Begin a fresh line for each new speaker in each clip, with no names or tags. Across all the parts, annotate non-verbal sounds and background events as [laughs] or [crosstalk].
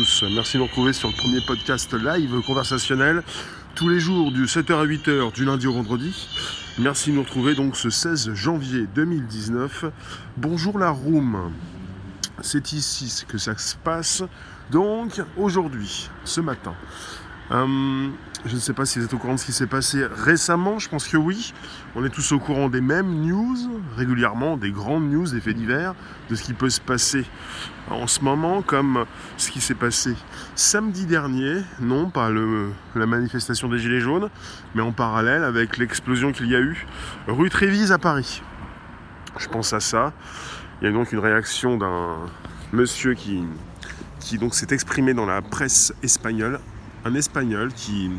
Merci de nous retrouver sur le premier podcast live conversationnel tous les jours du 7h à 8h du lundi au vendredi. Merci de nous retrouver donc ce 16 janvier 2019. Bonjour la room. C'est ici que ça se passe. Donc aujourd'hui, ce matin, je ne sais pas si vous êtes au courant de ce qui s'est passé récemment, je pense que oui. On est tous au courant des mêmes news, régulièrement, des grandes news, des faits divers, de ce qui peut se passer en ce moment, comme ce qui s'est passé samedi dernier, non pas le, la manifestation des Gilets jaunes, mais en parallèle avec l'explosion qu'il y a eu rue Trévise à Paris. Je pense à ça. Il y a donc une réaction d'un monsieur qui, qui s'est exprimé dans la presse espagnole un Espagnol qui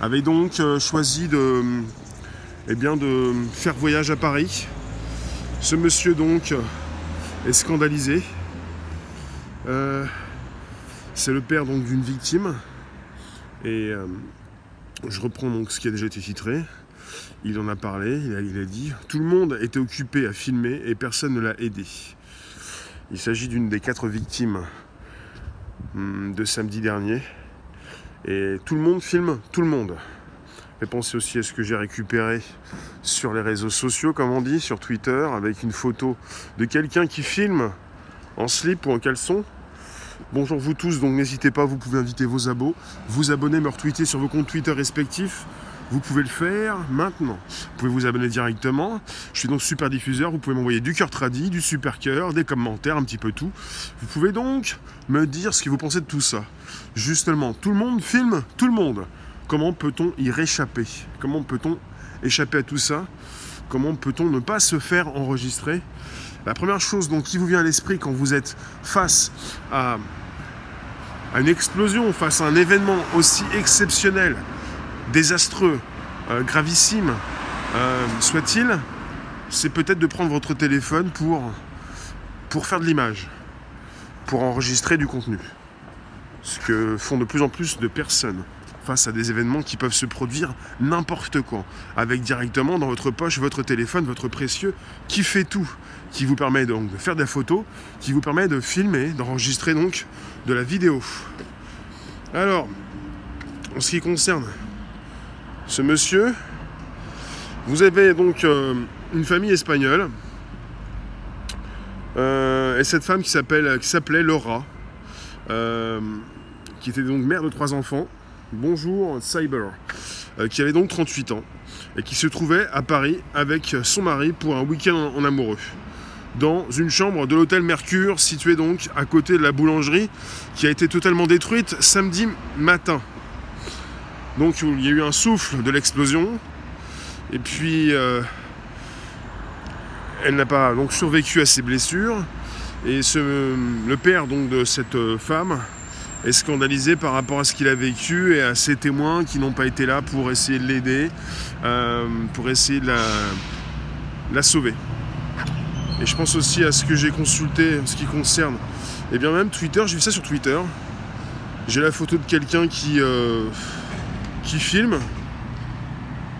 avait donc euh, choisi de, eh bien, de faire voyage à Paris. Ce monsieur donc est scandalisé. Euh, c'est le père donc d'une victime. Et euh, je reprends donc ce qui a déjà été titré. Il en a parlé, il a, dit Tout le monde était occupé à filmer et personne ne l'a aidé. Il s'agit d'une des quatre victimes hum, de samedi dernier. Et tout le monde filme tout le monde. Et pensez aussi à ce que j'ai récupéré sur les réseaux sociaux, comme on dit, sur Twitter, avec une photo de quelqu'un qui filme en slip ou en caleçon. Bonjour vous tous, donc n'hésitez pas, vous pouvez inviter vos abos, vous abonner, me retweeter sur vos comptes Twitter respectifs. Vous pouvez le faire maintenant. Vous pouvez vous abonner directement. Je suis donc super diffuseur. Vous pouvez m'envoyer du cœur tradit, du super cœur, des commentaires, un petit peu tout. Vous pouvez donc me dire ce que vous pensez de tout ça. Justement, tout le monde filme tout le monde. Comment peut-on y réchapper? Comment peut-on échapper à tout ça? Comment peut-on ne pas se faire enregistrer? La première chose donc, qui vous vient à l'esprit quand vous êtes face à, une explosion, face à un événement aussi exceptionnel désastreux, euh, gravissime euh, soit-il, c'est peut-être de prendre votre téléphone pour faire de l'image, pour enregistrer du contenu. Ce que font de plus en plus de personnes face à des événements qui peuvent se produire n'importe quand, avec directement dans votre poche votre téléphone, votre précieux, qui fait tout, qui vous permet donc de faire des photos, qui vous permet de filmer, d'enregistrer donc de la vidéo. Alors, en ce qui concerne ce monsieur, vous avez donc euh, une famille espagnole euh, et cette femme qui s'appelle s'appelait Laura, euh, qui était donc mère de trois enfants. Bonjour Cyber, qui avait donc 38 ans et qui se trouvait à Paris avec son mari pour un week-end en amoureux dans une chambre de l'hôtel Mercure situé donc à côté de la boulangerie qui a été totalement détruite samedi matin. Donc il y a eu un souffle de l'explosion. Et puis euh, elle n'a pas donc survécu à ses blessures. Et le père donc de cette femme est scandalisé par rapport à ce qu'il a vécu et à ses témoins qui n'ont pas été là pour essayer de l'aider, euh, pour essayer de la, sauver. Et je pense aussi à ce que j'ai consulté en ce qui concerne, et eh bien même Twitter, j'ai vu ça sur Twitter. J'ai la photo de quelqu'un qui, euh, qui filme,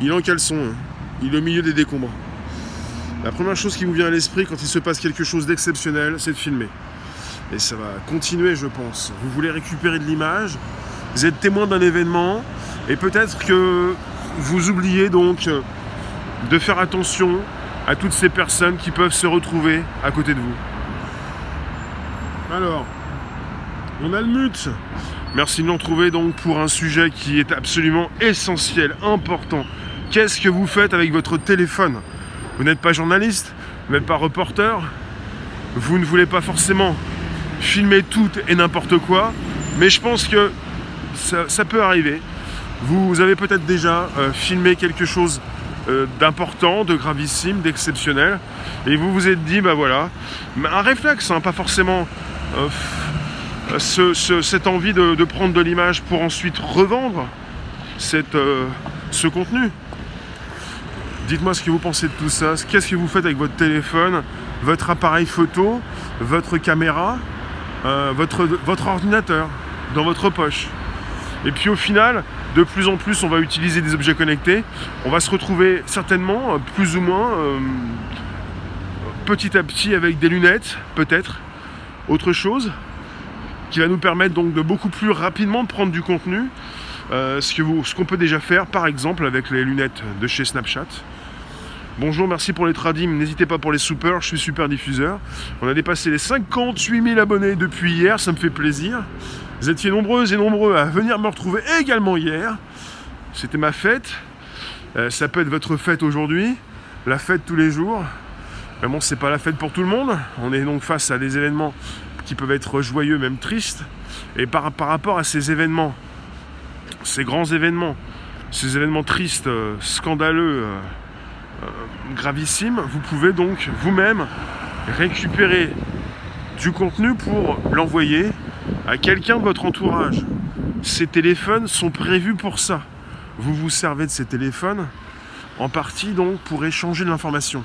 il est en caleçon, il est au milieu des décombres. La première chose qui vous vient à l'esprit quand il se passe quelque chose d'exceptionnel, c'est de filmer. Et ça va continuer, je pense. Vous voulez récupérer de l'image, vous êtes témoin d'un événement, et peut-être que vous oubliez donc de faire attention à toutes ces personnes qui peuvent se retrouver à côté de vous. Alors, on a le mute. Merci de nous retrouver donc pour un sujet qui est absolument essentiel, important. Qu'est-ce que vous faites avec votre téléphone? Vous n'êtes pas journaliste, vous n'êtes pas reporter, vous ne voulez pas forcément filmer tout et n'importe quoi, mais je pense que ça, peut arriver. Vous avez peut-être déjà euh, filmé quelque chose euh, d'important, de gravissime, d'exceptionnel, et vous vous êtes dit, bah voilà, un réflexe, hein, pas forcément euh, cette envie de, prendre de l'image pour ensuite revendre ce contenu. Dites-moi ce que vous pensez de tout ça. Qu'est-ce que vous faites avec votre téléphone, votre appareil photo, votre caméra, euh, votre, ordinateur dans votre poche. Et puis au final, de plus en plus, on va utiliser des objets connectés. On va se retrouver certainement, euh, plus ou moins, petit à petit, avec des lunettes, peut-être. Autre chose, qui va nous permettre donc de beaucoup plus rapidement prendre du contenu. Euh, ce qu'on peut déjà faire, par exemple, avec les lunettes de chez Snapchat. Bonjour, merci pour les tradims. N'hésitez pas pour les soupers, je suis super diffuseur. On a dépassé les 58 000 abonnés depuis hier, ça me fait plaisir. Vous étiez nombreuses et nombreux à venir me retrouver également hier. C'était ma fête. Euh, ça peut être votre fête aujourd'hui, la fête tous les jours. Mais bon, c'est pas la fête pour tout le monde. On est donc face à des événements qui peuvent être joyeux, même tristes. Et par, rapport à ces événements, ces grands événements, ces événements tristes, euh, scandaleux, euh, gravissimes, vous pouvez donc vous-même récupérer du contenu pour l'envoyer à quelqu'un de votre entourage. Ces téléphones sont prévus pour ça. Vous vous servez de ces téléphones en partie donc pour échanger de l'information.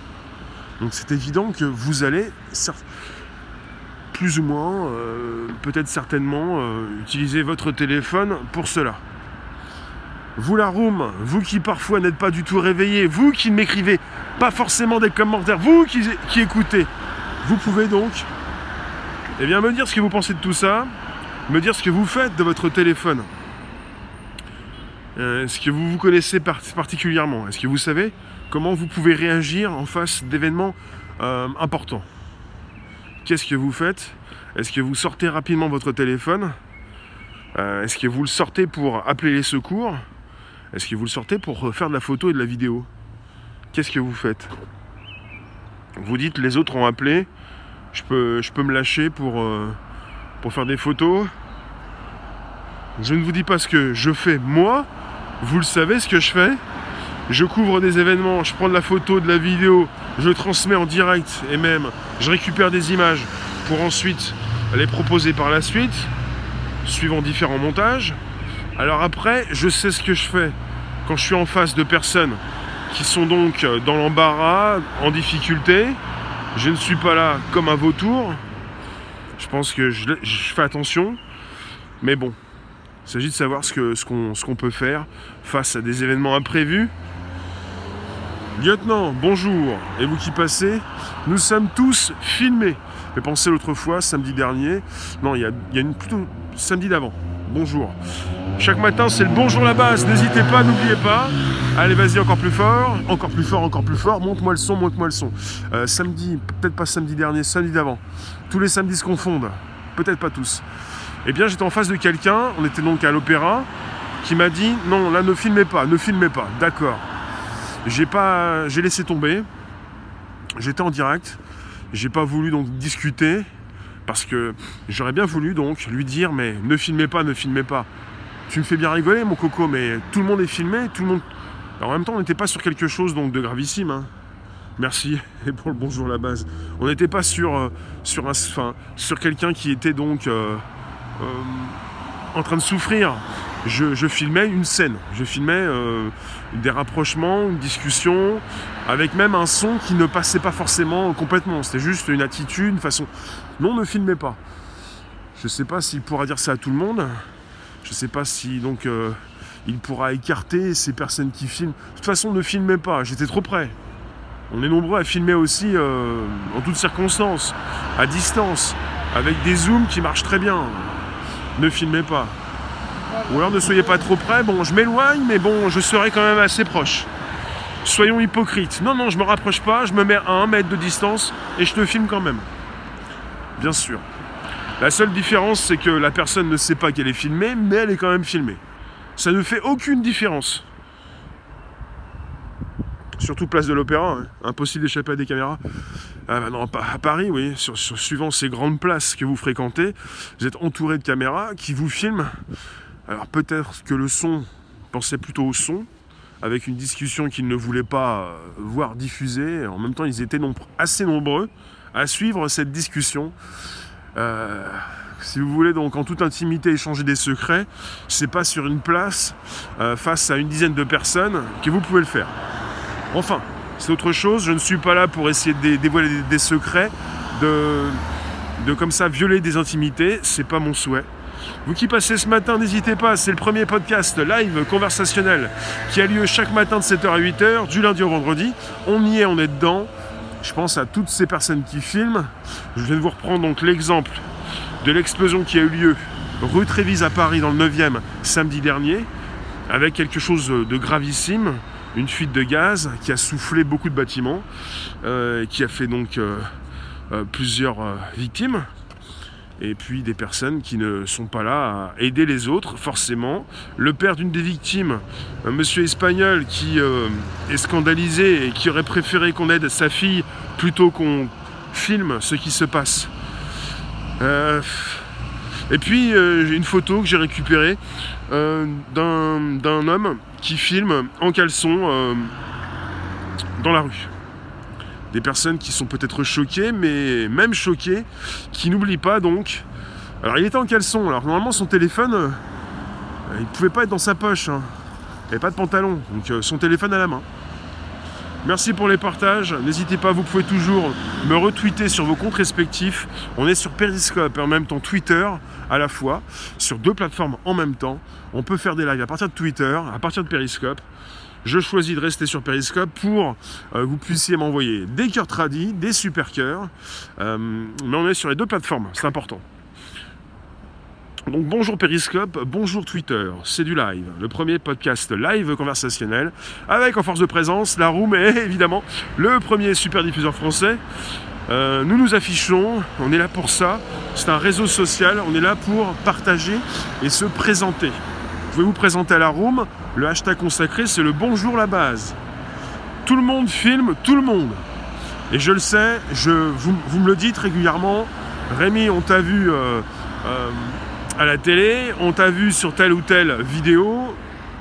Donc c'est évident que vous allez plus ou moins, euh, peut-être certainement, euh, utiliser votre téléphone pour cela. Vous la room, vous qui parfois n'êtes pas du tout réveillé, vous qui ne m'écrivez pas forcément des commentaires, vous qui, écoutez, vous pouvez donc eh bien, me dire ce que vous pensez de tout ça, me dire ce que vous faites de votre téléphone. Euh, est-ce que vous vous connaissez particulièrement? Est-ce que vous savez comment vous pouvez réagir en face d'événements euh, importants? Qu'est-ce que vous faites? Est-ce que vous sortez rapidement votre téléphone? Euh, Est-ce que vous le sortez pour appeler les secours? Est-ce que vous le sortez pour faire de la photo et de la vidéo? Qu'est-ce que vous faites? Vous dites les autres ont appelé, je peux, me lâcher euh, pour faire des photos. Je ne vous dis pas ce que je fais moi, vous le savez ce que je fais? Je couvre des événements, je prends de la photo, de la vidéo, je transmets en direct et même je récupère des images pour ensuite les proposer par la suite, suivant différents montages. Alors après, je sais ce que je fais quand je suis en face de personnes qui sont donc dans l'embarras, en difficulté, je ne suis pas là comme un vautour. Je pense que je, fais attention. Mais bon, il s'agit de savoir ce qu'on peut faire face à des événements imprévus. Lieutenant, bonjour. Et vous qui passez, nous sommes tous filmés. Mais pensez l'autre fois, samedi dernier. Non, il y a une, plutôt samedi d'avant bonjour. Chaque matin, c'est le bonjour la base. N'hésitez pas, n'oubliez pas. Allez, vas-y, encore plus fort, encore plus fort, encore plus fort. Monte-moi le son, monte-moi le son. Euh, samedi, peut-être pas samedi dernier, samedi d'avant. Tous les samedis se confondent. Peut-être pas tous. Eh bien, j'étais en face de quelqu'un, on était donc à l'opéra, qui m'a dit non, là, ne filmez pas, ne filmez pas. D'accord. J'ai pas, j'ai laissé tomber. J'étais en direct. J'ai pas voulu donc discuter. Parce que j'aurais bien voulu donc lui dire mais ne filmez pas, ne filmez pas. Tu me fais bien rigoler mon coco, mais tout le monde est filmé, tout le monde. en même temps, on n'était pas sur quelque chose donc de gravissime. Hein. Merci [laughs] et pour le bonjour à la base. On n'était pas sur, euh, sur, un, sur quelqu'un qui était donc euh, euh, en train de souffrir. Je, filmais une scène, je filmais des rapprochements, une discussion, avec même un son qui ne passait pas forcément complètement. C'était juste une attitude, une façon. Non, ne filmez pas. Je ne sais pas s'il pourra dire ça à tout le monde. Je ne sais pas si donc euh, il pourra écarter ces personnes qui filment. De toute façon, ne filmez pas. J'étais trop près. On est nombreux à filmer aussi euh, en toutes circonstances, à distance, avec des zooms qui marchent très bien. Ne filmez pas. Ou alors ne soyez pas trop près. Bon, je m'éloigne, mais bon, je serai quand même assez proche. Soyons hypocrites. Non, non, je me rapproche pas, je me mets à un mètre de distance et je te filme quand même bien sûr. La seule différence, c'est que la personne ne sait pas qu'elle est filmée, mais elle est quand même filmée. Ça ne fait aucune différence. Surtout place de l'Opéra, hein. impossible d'échapper à des caméras. Ah bah non, à Paris, oui, sur, suivant ces grandes places que vous fréquentez, vous êtes entouré de caméras qui vous filment. Alors peut-être que le son, pensait plutôt au son, avec une discussion qu'ils ne voulaient pas euh, voir diffusée. En même temps, ils étaient assez nombreux à suivre cette discussion. Euh, si vous voulez donc en toute intimité échanger des secrets, c'est pas sur une place euh, face à une dizaine de personnes que vous pouvez le faire. Enfin, c'est autre chose. Je ne suis pas là pour essayer de dévoiler des, secrets, de, comme ça violer des intimités. C'est pas mon souhait. Vous qui passez ce matin, n'hésitez pas, c'est le premier podcast live conversationnel qui a lieu chaque matin de 7h à 8h, du lundi au vendredi. On y est, on est dedans. Je pense à toutes ces personnes qui filment. Je viens de vous reprendre donc l'exemple de l'explosion qui a eu lieu rue Trévise à Paris dans le 9e samedi dernier, avec quelque chose de gravissime, une fuite de gaz qui a soufflé beaucoup de bâtiments, euh, qui a fait donc euh, euh, plusieurs victimes, et puis des personnes qui ne sont pas là à aider les autres, forcément. Le père d'une des victimes, un monsieur espagnol qui est scandalisé et qui aurait préféré qu'on aide sa fille plutôt qu'on filme ce qui se passe. Et puis j'ai une photo que j'ai récupérée d'un homme qui filment en caleçon euh, dans la rue. Des personnes qui sont peut-être choquées, mais même choquées, qui n'oublient pas donc. Alors il était en caleçon, alors normalement son téléphone, euh, il ne pouvait pas être dans sa poche. Hein. Il n'y avait pas de pantalon, donc euh, son téléphone à la main. Merci pour les partages. N'hésitez pas, vous pouvez toujours me retweeter sur vos comptes respectifs. On est sur Periscope et en même temps Twitter à la fois, sur deux plateformes en même temps. On peut faire des lives à partir de Twitter, à partir de Periscope. Je choisis de rester sur Periscope pour que euh, vous puissiez m'envoyer des cœurs tradis, des super cœurs. Euh, mais on est sur les deux plateformes, c'est important. Donc bonjour Periscope, bonjour Twitter, c'est du live, le premier podcast live conversationnel, avec en force de présence la room et [laughs] évidemment le premier super diffuseur français. Euh, nous nous affichons, on est là pour ça, c'est un réseau social, on est là pour partager et se présenter. Vous pouvez vous présenter à la room, le hashtag consacré c'est le bonjour la base. Tout le monde filme, tout le monde. Et je le sais, je, vous, me le dites régulièrement, Rémi, on t'a vu... Euh, euh, à la télé, on t'a vu sur telle ou telle vidéo,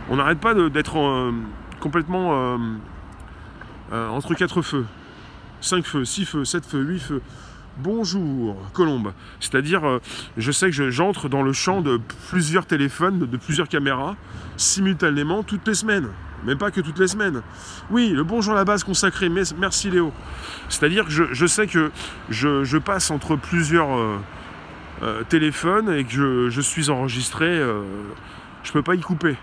on n'arrête pas d'être euh, complètement entre quatre feux. 5 feux, 6 feux, 7 feux, 8 feux. Bonjour, Colombe. C'est-à-dire, je sais que j'entre dans le champ de plusieurs téléphones, de plusieurs caméras, simultanément, toutes les semaines. Même pas que toutes les semaines. Oui, le bonjour à la base consacré. Merci Léo. C'est-à-dire que je, sais que je, passe entre plusieurs euh, téléphone et que je, suis enregistré, euh, je ne peux pas y couper.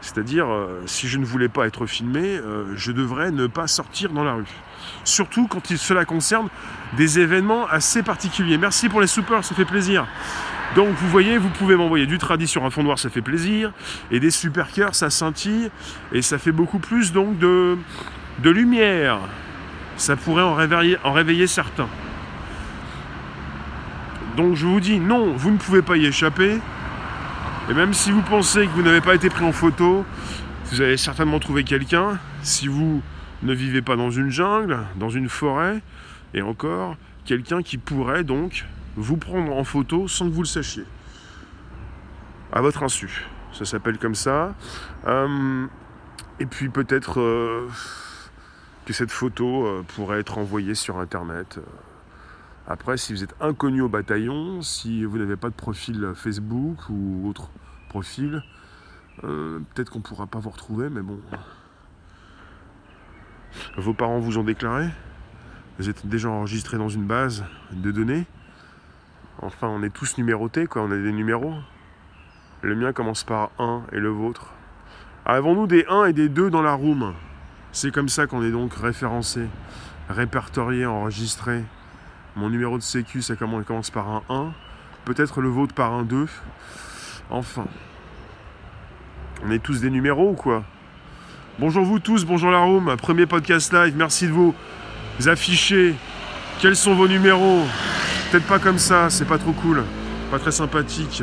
C'est-à-dire, euh, si je ne voulais pas être filmé, je devrais ne pas sortir dans la rue. Surtout quand cela concerne des événements assez particuliers. Merci pour les soupers, ça fait plaisir. Donc vous voyez, vous pouvez m'envoyer du tradit sur un fond noir, ça fait plaisir. Et des super cœurs, ça scintille. Et ça fait beaucoup plus donc de, de lumière. Ça pourrait en réveiller, en réveiller certains. Donc je vous dis non, vous ne pouvez pas y échapper. Et même si vous pensez que vous n'avez pas été pris en photo, vous allez certainement trouver quelqu'un. Si vous ne vivez pas dans une jungle, dans une forêt, et encore, quelqu'un qui pourrait donc vous prendre en photo sans que vous le sachiez. À votre insu. Ça s'appelle comme ça. Euh, et puis peut-être euh, que cette photo euh, pourrait être envoyée sur Internet. Après, si vous êtes inconnu au bataillon, si vous n'avez pas de profil Facebook ou autre profil, peut-être qu'on ne pourra pas vous retrouver, mais bon. Vos parents vous ont déclaré? Vous êtes déjà enregistré dans une base de données? Enfin, on est tous numérotés, quoi, on a des numéros. Le mien commence par 1 et le vôtre. Avons-nous des 1 et des 2 dans la room? C'est comme ça qu'on est donc référencé, répertorié, enregistré. Mon numéro de sécu, ça commence par un 1. Peut-être le vôtre par un 2. Enfin. On est tous des numéros ou quoi? Bonjour vous tous, bonjour la room. Premier podcast live. Merci de vous afficher. Quels sont vos numéros? Peut-être pas comme ça, c'est pas trop cool. Pas très sympathique.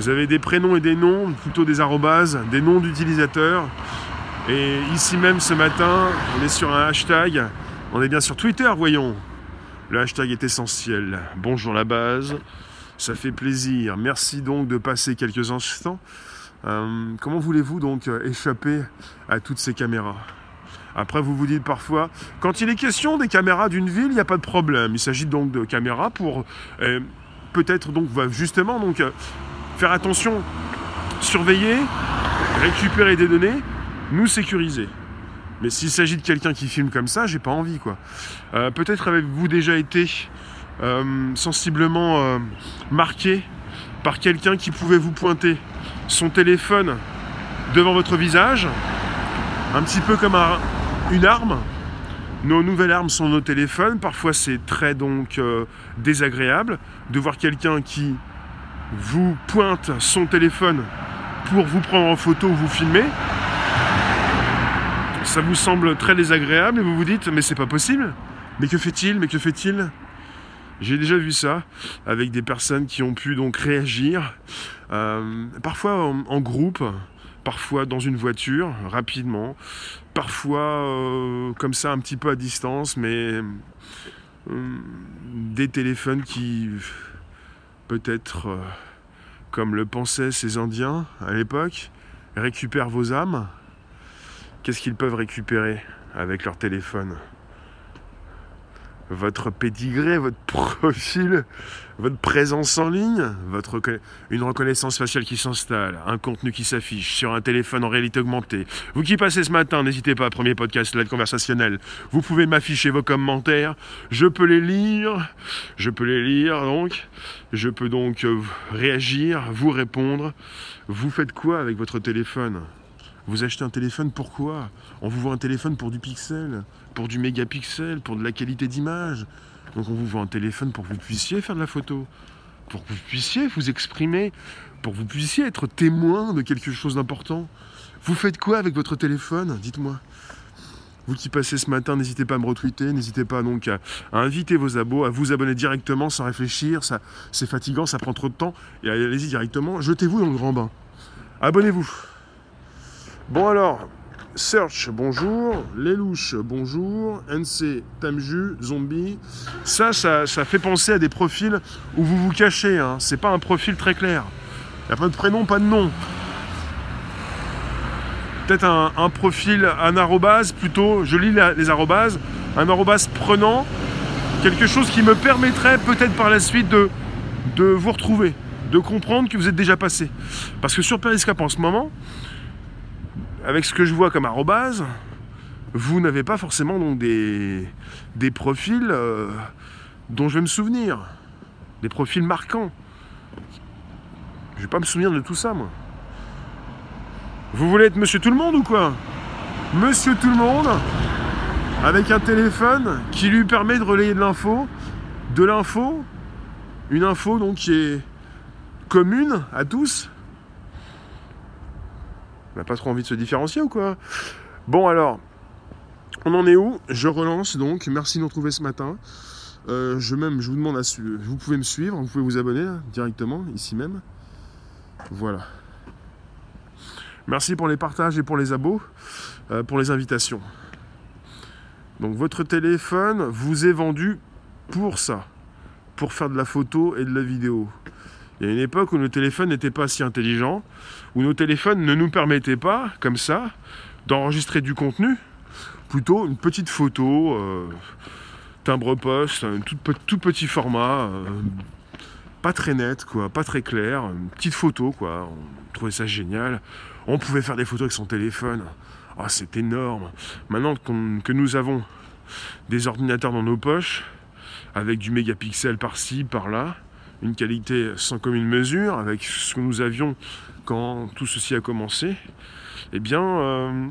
Vous avez des prénoms et des noms, plutôt des arrobases, des noms d'utilisateurs. Et ici même ce matin, on est sur un hashtag. On est bien sur Twitter, voyons. Le hashtag est essentiel. Bonjour la base. Ça fait plaisir. Merci donc de passer quelques instants. Euh, comment voulez-vous donc euh, échapper à toutes ces caméras? Après, vous vous dites parfois, quand il est question des caméras d'une ville, il n'y a pas de problème. Il s'agit donc de caméras pour euh, peut-être donc justement donc faire attention, surveiller, récupérer des données, nous sécuriser. Mais s'il s'agit de quelqu'un qui filme comme ça, j'ai pas envie quoi. Peut-être avez-vous déjà été sensiblement marqué par quelqu'un qui pouvait vous pointer son téléphone devant votre visage, un petit peu comme une arme, nos nouvelles armes sont nos téléphones. Parfois, c'est très donc euh, désagréable de voir quelqu'un qui vous pointe son téléphone pour vous prendre en photo ou vous filmer. Ça vous semble très désagréable et vous vous dites mais c'est pas possible. Mais que fait-il? Mais que fait-il? J'ai déjà vu ça avec des personnes qui ont pu donc réagir, parfois en, groupe, parfois dans une voiture, rapidement, parfois euh, comme ça un petit peu à distance, mais euh, des téléphones qui peut-être, comme le pensaient ces Indiens à l'époque, récupèrent vos âmes. Qu'est-ce qu'ils peuvent récupérer avec leur téléphone? Votre pédigré, votre profil, votre présence en ligne, votre une reconnaissance faciale qui s'installe, un contenu qui s'affiche sur un téléphone en réalité augmentée. Vous qui passez ce matin, n'hésitez pas, premier podcast l'aide conversationnel. Vous pouvez m'afficher vos commentaires, je peux les lire, je peux les lire donc, je peux donc euh, réagir, vous répondre. Vous faites quoi avec votre téléphone? Vous achetez un téléphone pourquoi On vous vend un téléphone pour du pixel, pour du mégapixel, pour de la qualité d'image. Donc on vous vend un téléphone pour que vous puissiez faire de la photo, pour que vous puissiez vous exprimer, pour que vous puissiez être témoin de quelque chose d'important. Vous faites quoi avec votre téléphone Dites-moi? Vous qui passez ce matin, n'hésitez pas à me retweeter, n'hésitez pas donc à, inviter vos abos, à vous abonner directement sans réfléchir, ça, c'est fatigant, ça prend trop de temps, et allez-y directement, jetez-vous dans le grand bain. Abonnez-vous. Bon alors, Search, bonjour. Lelouch, bonjour. NC, Tamju, Zombie. Ça, ça, fait penser à des profils où vous vous cachez. Hein. C'est pas un profil très clair. Il n'y a pas de prénom, pas de nom. Peut-être un, profil, un arrobase plutôt. Je lis les arrobases. Un arrobase prenant. Quelque chose qui me permettrait peut-être par la suite de, de vous retrouver. De comprendre que vous êtes déjà passé. Parce que sur Periscope en ce moment, avec ce que je vois comme arrobase, vous n'avez pas forcément donc des, des profils euh, dont je vais me souvenir. Des profils marquants. Je vais pas me souvenir de tout ça, moi. Vous voulez être monsieur tout le monde ou quoi? Monsieur tout le monde, avec un téléphone qui lui permet de relayer de l'info, de l'info, une info donc qui est commune à tous, on n'a pas trop envie de se différencier ou quoi? Bon alors, on en est où? Je relance donc. Merci de nous retrouver ce matin. Euh, je même, je vous demande à vous pouvez me suivre, vous pouvez vous abonner directement ici même. Voilà. Merci pour les partages et pour les abos, euh, pour les invitations. Donc votre téléphone vous est vendu pour ça, pour faire de la photo et de la vidéo. Il y a une époque où le téléphone n'était pas si intelligent, où nos téléphones ne nous permettaient pas, comme ça, d'enregistrer du contenu, plutôt une petite photo, euh, timbre poste, un tout, petit format, euh, pas très net, quoi, pas très clair, une petite photo, quoi. On trouvait ça génial. On pouvait faire des photos avec son téléphone. Ah, c'est énorme. Maintenant que nous avons des ordinateurs dans nos poches, avec du mégapixel par-ci, par-là, une qualité sans commune mesure avec ce que nous avions quand tout ceci a commencé, eh bien, euh,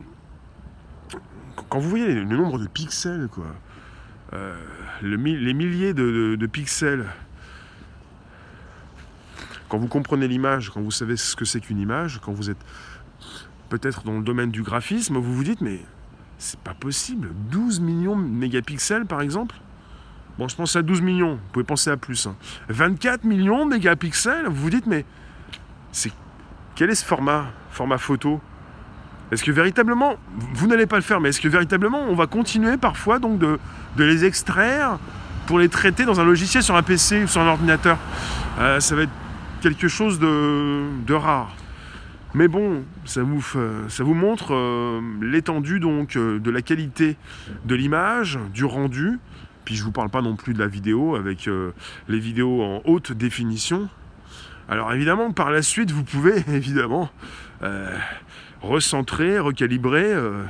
quand vous voyez le nombre de pixels, quoi, euh, les milliers de, pixels, quand vous comprenez l'image, quand vous savez ce que c'est qu'une image, quand vous êtes peut-être dans le domaine du graphisme, vous vous dites, mais c'est pas possible, 12 millions de mégapixels par exemple? Bon, je pense à 12 millions, vous pouvez penser à plus. 24 hein. millions de mégapixels, vous vous dites, mais c'est quel est ce format, format photo? Est-ce que véritablement, vous n'allez pas le faire, mais est-ce que véritablement on va continuer parfois donc de, les extraire pour les traiter dans un logiciel sur un PC ou sur un ordinateur? Euh, Ça va être quelque chose de, rare. Mais bon, ça vous, ça vous montre euh, l'étendue donc euh, de la qualité de l'image, du rendu, puis je vous parle pas non plus de la vidéo avec euh, les vidéos en haute définition. Alors évidemment, par la suite, vous pouvez [laughs] évidemment euh, recentrer, recalibrer euh,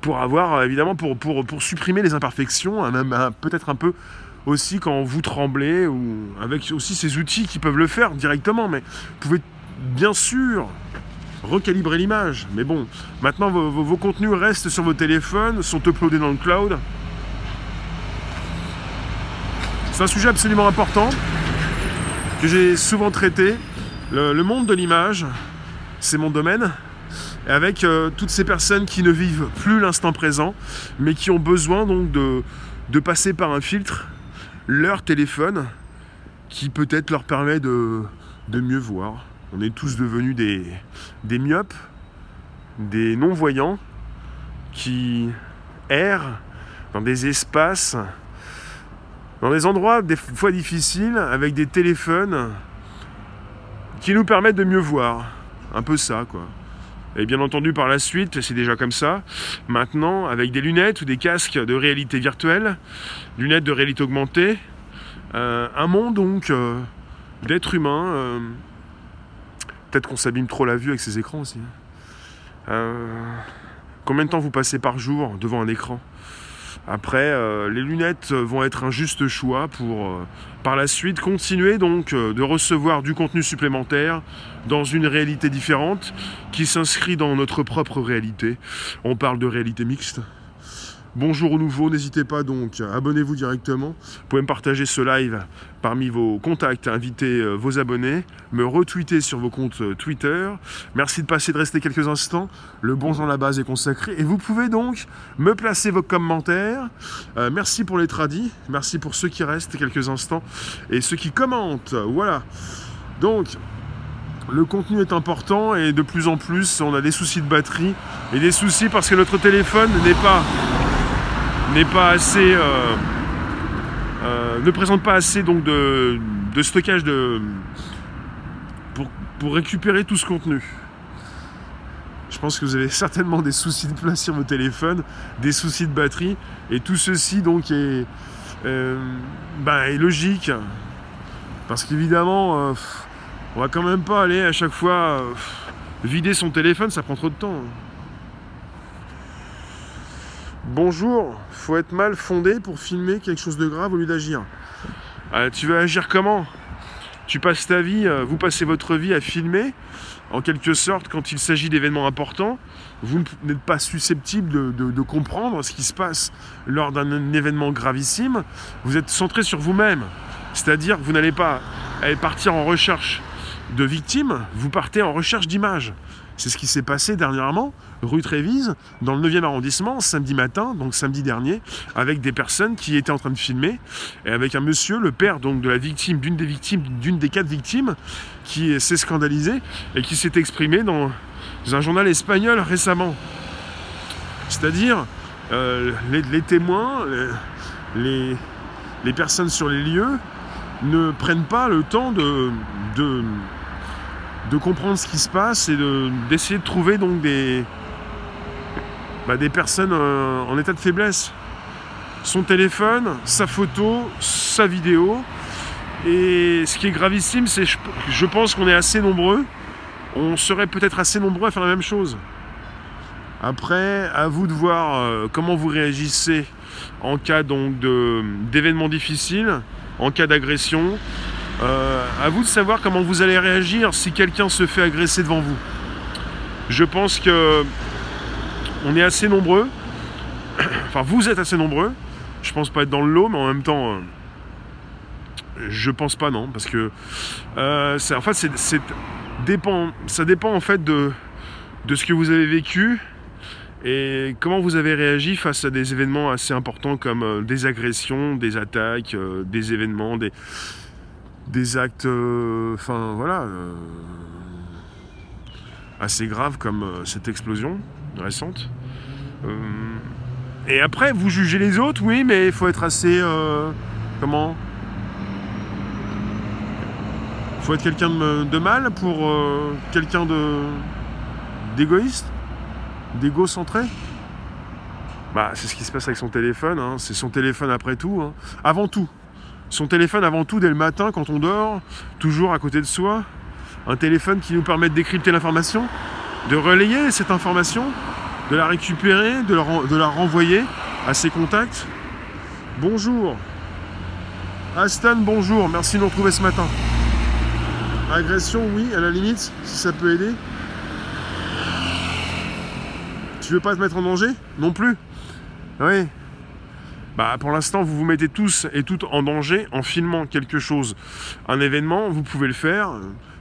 pour avoir évidemment pour, pour, pour supprimer les imperfections, hein, même peut-être un peu aussi quand vous tremblez ou avec aussi ces outils qui peuvent le faire directement. Mais vous pouvez bien sûr recalibrer l'image. Mais bon, maintenant vos, contenus restent sur vos téléphones, sont uploadés dans le cloud. C'est un sujet absolument important que j'ai souvent traité. Le, monde de l'image, c'est mon domaine. avec euh, toutes ces personnes qui ne vivent plus l'instant présent, mais qui ont besoin donc de, passer par un filtre leur téléphone qui peut-être leur permet de mieux voir. On est tous devenus des, myopes, des non-voyants qui errent dans des espaces, dans des endroits des fois difficiles, avec des téléphones qui nous permettent de mieux voir. Un peu ça, quoi. Et bien entendu, par la suite, c'est déjà comme ça. Maintenant, avec des lunettes ou des casques de réalité virtuelle, lunettes de réalité augmentée, euh, un monde donc euh, d'êtres humains. Euh, peut-être qu'on s'abîme trop la vue avec ces écrans aussi. Hein. combien de temps vous passez par jour devant un écran? Après, les lunettes vont être un juste choix pour, par la suite, continuer donc de recevoir du contenu supplémentaire dans une réalité différente qui s'inscrit dans notre propre réalité. On parle de réalité mixte. Bonjour au nouveau, n'hésitez pas donc, abonnez-vous directement. Vous pouvez me partager ce live parmi vos contacts, inviter euh, vos abonnés, me retweeter sur vos comptes euh, Twitter. Merci de passer, de rester quelques instants. Le bon Jean la base est consacré. Et vous pouvez donc me placer vos commentaires. Euh, merci pour les tradis, merci pour ceux qui restent quelques instants et ceux qui commentent. Voilà. Donc, le contenu est important et de plus en plus on a des soucis de batterie et des soucis parce que notre téléphone n'est pas n'est pas assez, euh, ne présente pas assez donc de, stockage de, pour, récupérer tout ce contenu. Je pense que vous avez [laughs] certainement des soucis de place sur vos téléphones, des soucis de batterie, et tout ceci donc est, euh, bah, est logique, parce qu'évidemment, on va quand même pas aller à chaque fois vider son téléphone, ça prend trop de temps. Bonjour, faut être mal fondé pour filmer quelque chose de grave au lieu d'agir. Euh, tu veux agir comment? Tu passes ta vie, euh, vous passez votre vie à filmer, en quelque sorte, quand il s'agit d'événements importants. Vous n'êtes pas susceptible de, comprendre ce qui se passe lors d'un événement gravissime. Vous êtes centré sur vous-même. C'est-à-dire que vous n'allez pas partir en recherche de victimes, vous partez en recherche d'images. C'est ce qui s'est passé dernièrement, rue Trévise, dans le 9e arrondissement, samedi matin, donc samedi dernier, avec des personnes qui étaient en train de filmer, et avec un monsieur, le père donc de la victime, d'une des victimes, d'une des quatre victimes, qui s'est scandalisé et qui s'est exprimé dans un journal espagnol récemment. C'est-à-dire, euh, les, témoins, les, personnes sur les lieux ne prennent pas le temps de, de de comprendre ce qui se passe et d'essayer de, trouver donc des, bah, des personnes euh, en état de faiblesse. Son téléphone, sa photo, sa vidéo. Et ce qui est gravissime, c'est je, je pense qu'on est assez nombreux. On serait peut-être assez nombreux à faire la même chose. Après, à vous de voir euh, comment vous réagissez en cas donc d'événements difficiles, en cas d'agression, euh, à vous de savoir comment vous allez réagir si quelqu'un se fait agresser devant vous. Je pense que on est assez nombreux. Enfin, vous êtes assez nombreux. Je pense pas être dans le lot, mais en même temps, euh, je pense pas non, parce que euh, ça dépend en fait de, ce que vous avez vécu et comment vous avez réagi face à des événements assez importants comme des agressions, des attaques, des événements, des des actes, euh, enfin voilà, euh, assez graves comme euh, cette explosion récente. et après, vous jugez les autres, oui, mais il faut être assez, comment? Il faut être quelqu'un de, mal pour quelqu'un de d'égoïste, d'égocentré? Bah, c'est ce qui se passe avec son téléphone. Hein. C'est son téléphone après tout. Hein. Avant tout, son téléphone avant tout dès le matin quand on dort, toujours à côté de soi. Un téléphone qui nous permet de décrypter l'information, de relayer cette information, de la récupérer, de la, renvoyer à ses contacts. Bonjour. Aston, bonjour. Merci de nous retrouver ce matin. Agression, oui, à la limite, si ça peut aider. Tu veux pas te mettre en danger? Non plus? Oui. Bah, pour l'instant, vous vous mettez tous et toutes en danger en filmant quelque chose. Un événement, vous pouvez le faire.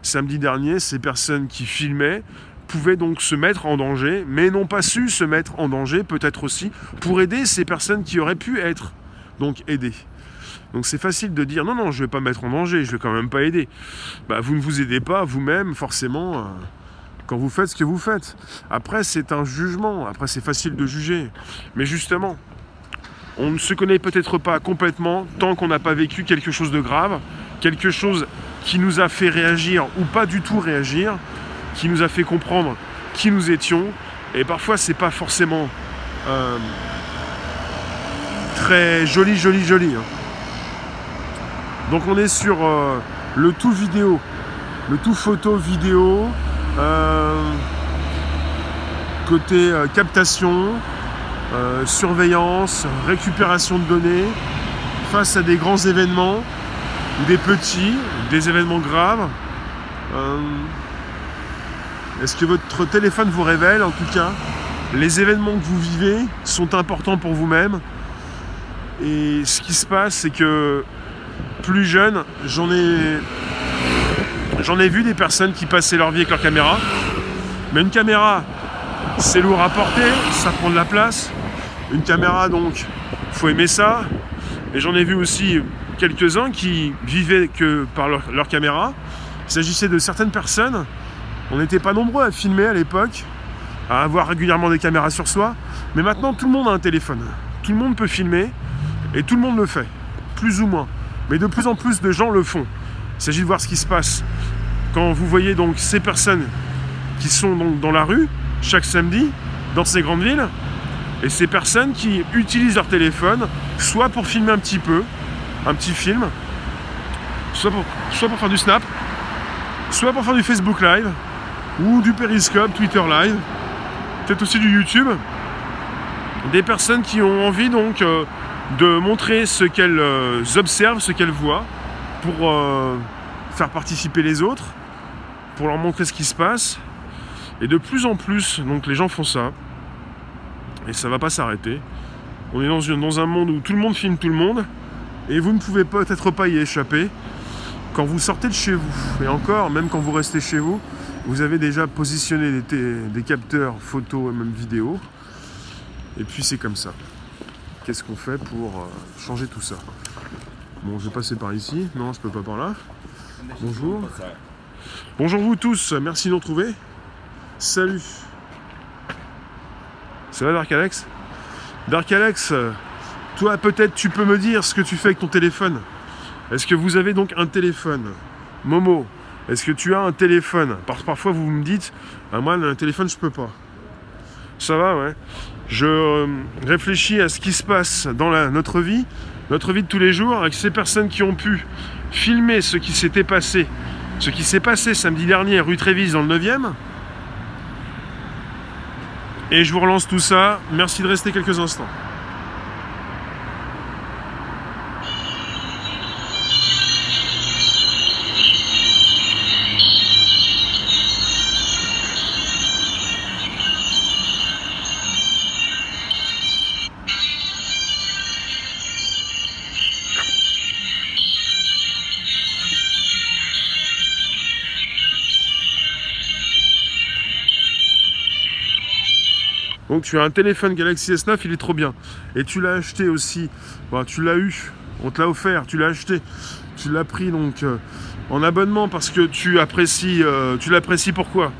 Samedi dernier, ces personnes qui filmaient pouvaient donc se mettre en danger, mais n'ont pas su se mettre en danger, peut-être aussi, pour aider ces personnes qui auraient pu être donc aidées. Donc c'est facile de dire non, non, je ne vais pas mettre en danger, je vais quand même pas aider. Bah, vous ne vous aidez pas vous-même forcément euh, quand vous faites ce que vous faites. Après, c'est un jugement, après c'est facile de juger. Mais justement, on ne se connaît peut-être pas complètement tant qu'on n'a pas vécu quelque chose de grave, quelque chose qui nous a fait réagir ou pas du tout réagir, qui nous a fait comprendre qui nous étions. Et parfois, c'est pas forcément euh, très joli, joli, joli. Hein. Donc, on est sur euh, le tout vidéo, le tout photo vidéo, euh, côté captation, surveillance, récupération de données face à des grands événements ou des petits, des événements graves. Est-ce que votre téléphone vous révèle en tout cas les événements que vous vivez sont importants pour vous-même? Et ce qui se passe c'est que plus jeune j'en ai j'en ai vu des personnes qui passaient leur vie avec leur caméra mais une caméra c'est lourd à porter, ça prend de la place. Une caméra donc, faut aimer ça. Et j'en ai vu aussi quelques-uns qui vivaient que par leur, caméra. Il s'agissait de certaines personnes. On n'était pas nombreux à filmer à l'époque, à avoir régulièrement des caméras sur soi. Mais maintenant, tout le monde a un téléphone. Tout le monde peut filmer et tout le monde le fait, plus ou moins. Mais de plus en plus de gens le font. Il s'agit de voir ce qui se passe. Quand vous voyez donc ces personnes qui sont donc dans la rue chaque samedi dans ces grandes villes, et ces personnes qui utilisent leur téléphone, soit pour filmer un petit peu, un petit film, soit pour, soit pour faire du snap, soit pour faire du Facebook Live, ou du Periscope, Twitter Live, peut-être aussi du YouTube. Des personnes qui ont envie donc euh, de montrer ce qu'elles euh, observent, ce qu'elles voient, pour euh, faire participer les autres, pour leur montrer ce qui se passe. Et de plus en plus, donc les gens font ça. Et ça va pas s'arrêter. On est dans, dans un monde où tout le monde filme tout le monde. Et vous ne pouvez peut-être pas y échapper quand vous sortez de chez vous. Et encore, même quand vous restez chez vous, vous avez déjà positionné des, capteurs photo et même vidéo. Et puis c'est comme ça. Qu'est-ce qu'on fait pour euh, changer tout ça? Bon, je vais passer par ici. Non, je peux pas par là. Bonjour. Bonjour vous tous, merci de nous retrouver. Salut. Ça va Dark Alex? Dark Alex, toi peut-être tu peux me dire ce que tu fais avec ton téléphone. Est-ce que vous avez donc un téléphone? Momo, est-ce que tu as un téléphone? Parce que parfois vous me dites, ah, moi un téléphone je peux pas. Ça va, ouais. Je euh, réfléchis à ce qui se passe dans notre vie, notre vie de tous les jours, avec ces personnes qui ont pu filmer ce qui s'était passé, ce qui s'est passé samedi dernier rue Trévise dans le 9e, et je vous relance tout ça. Merci de rester quelques instants. Tu as un téléphone Galaxy S9, il est trop bien. Et tu l'as acheté aussi. tu l'as eu. On te l'a offert. Tu l'as acheté. Tu l'as pris donc euh, en abonnement parce que tu apprécies. Euh, tu l'apprécies pourquoi?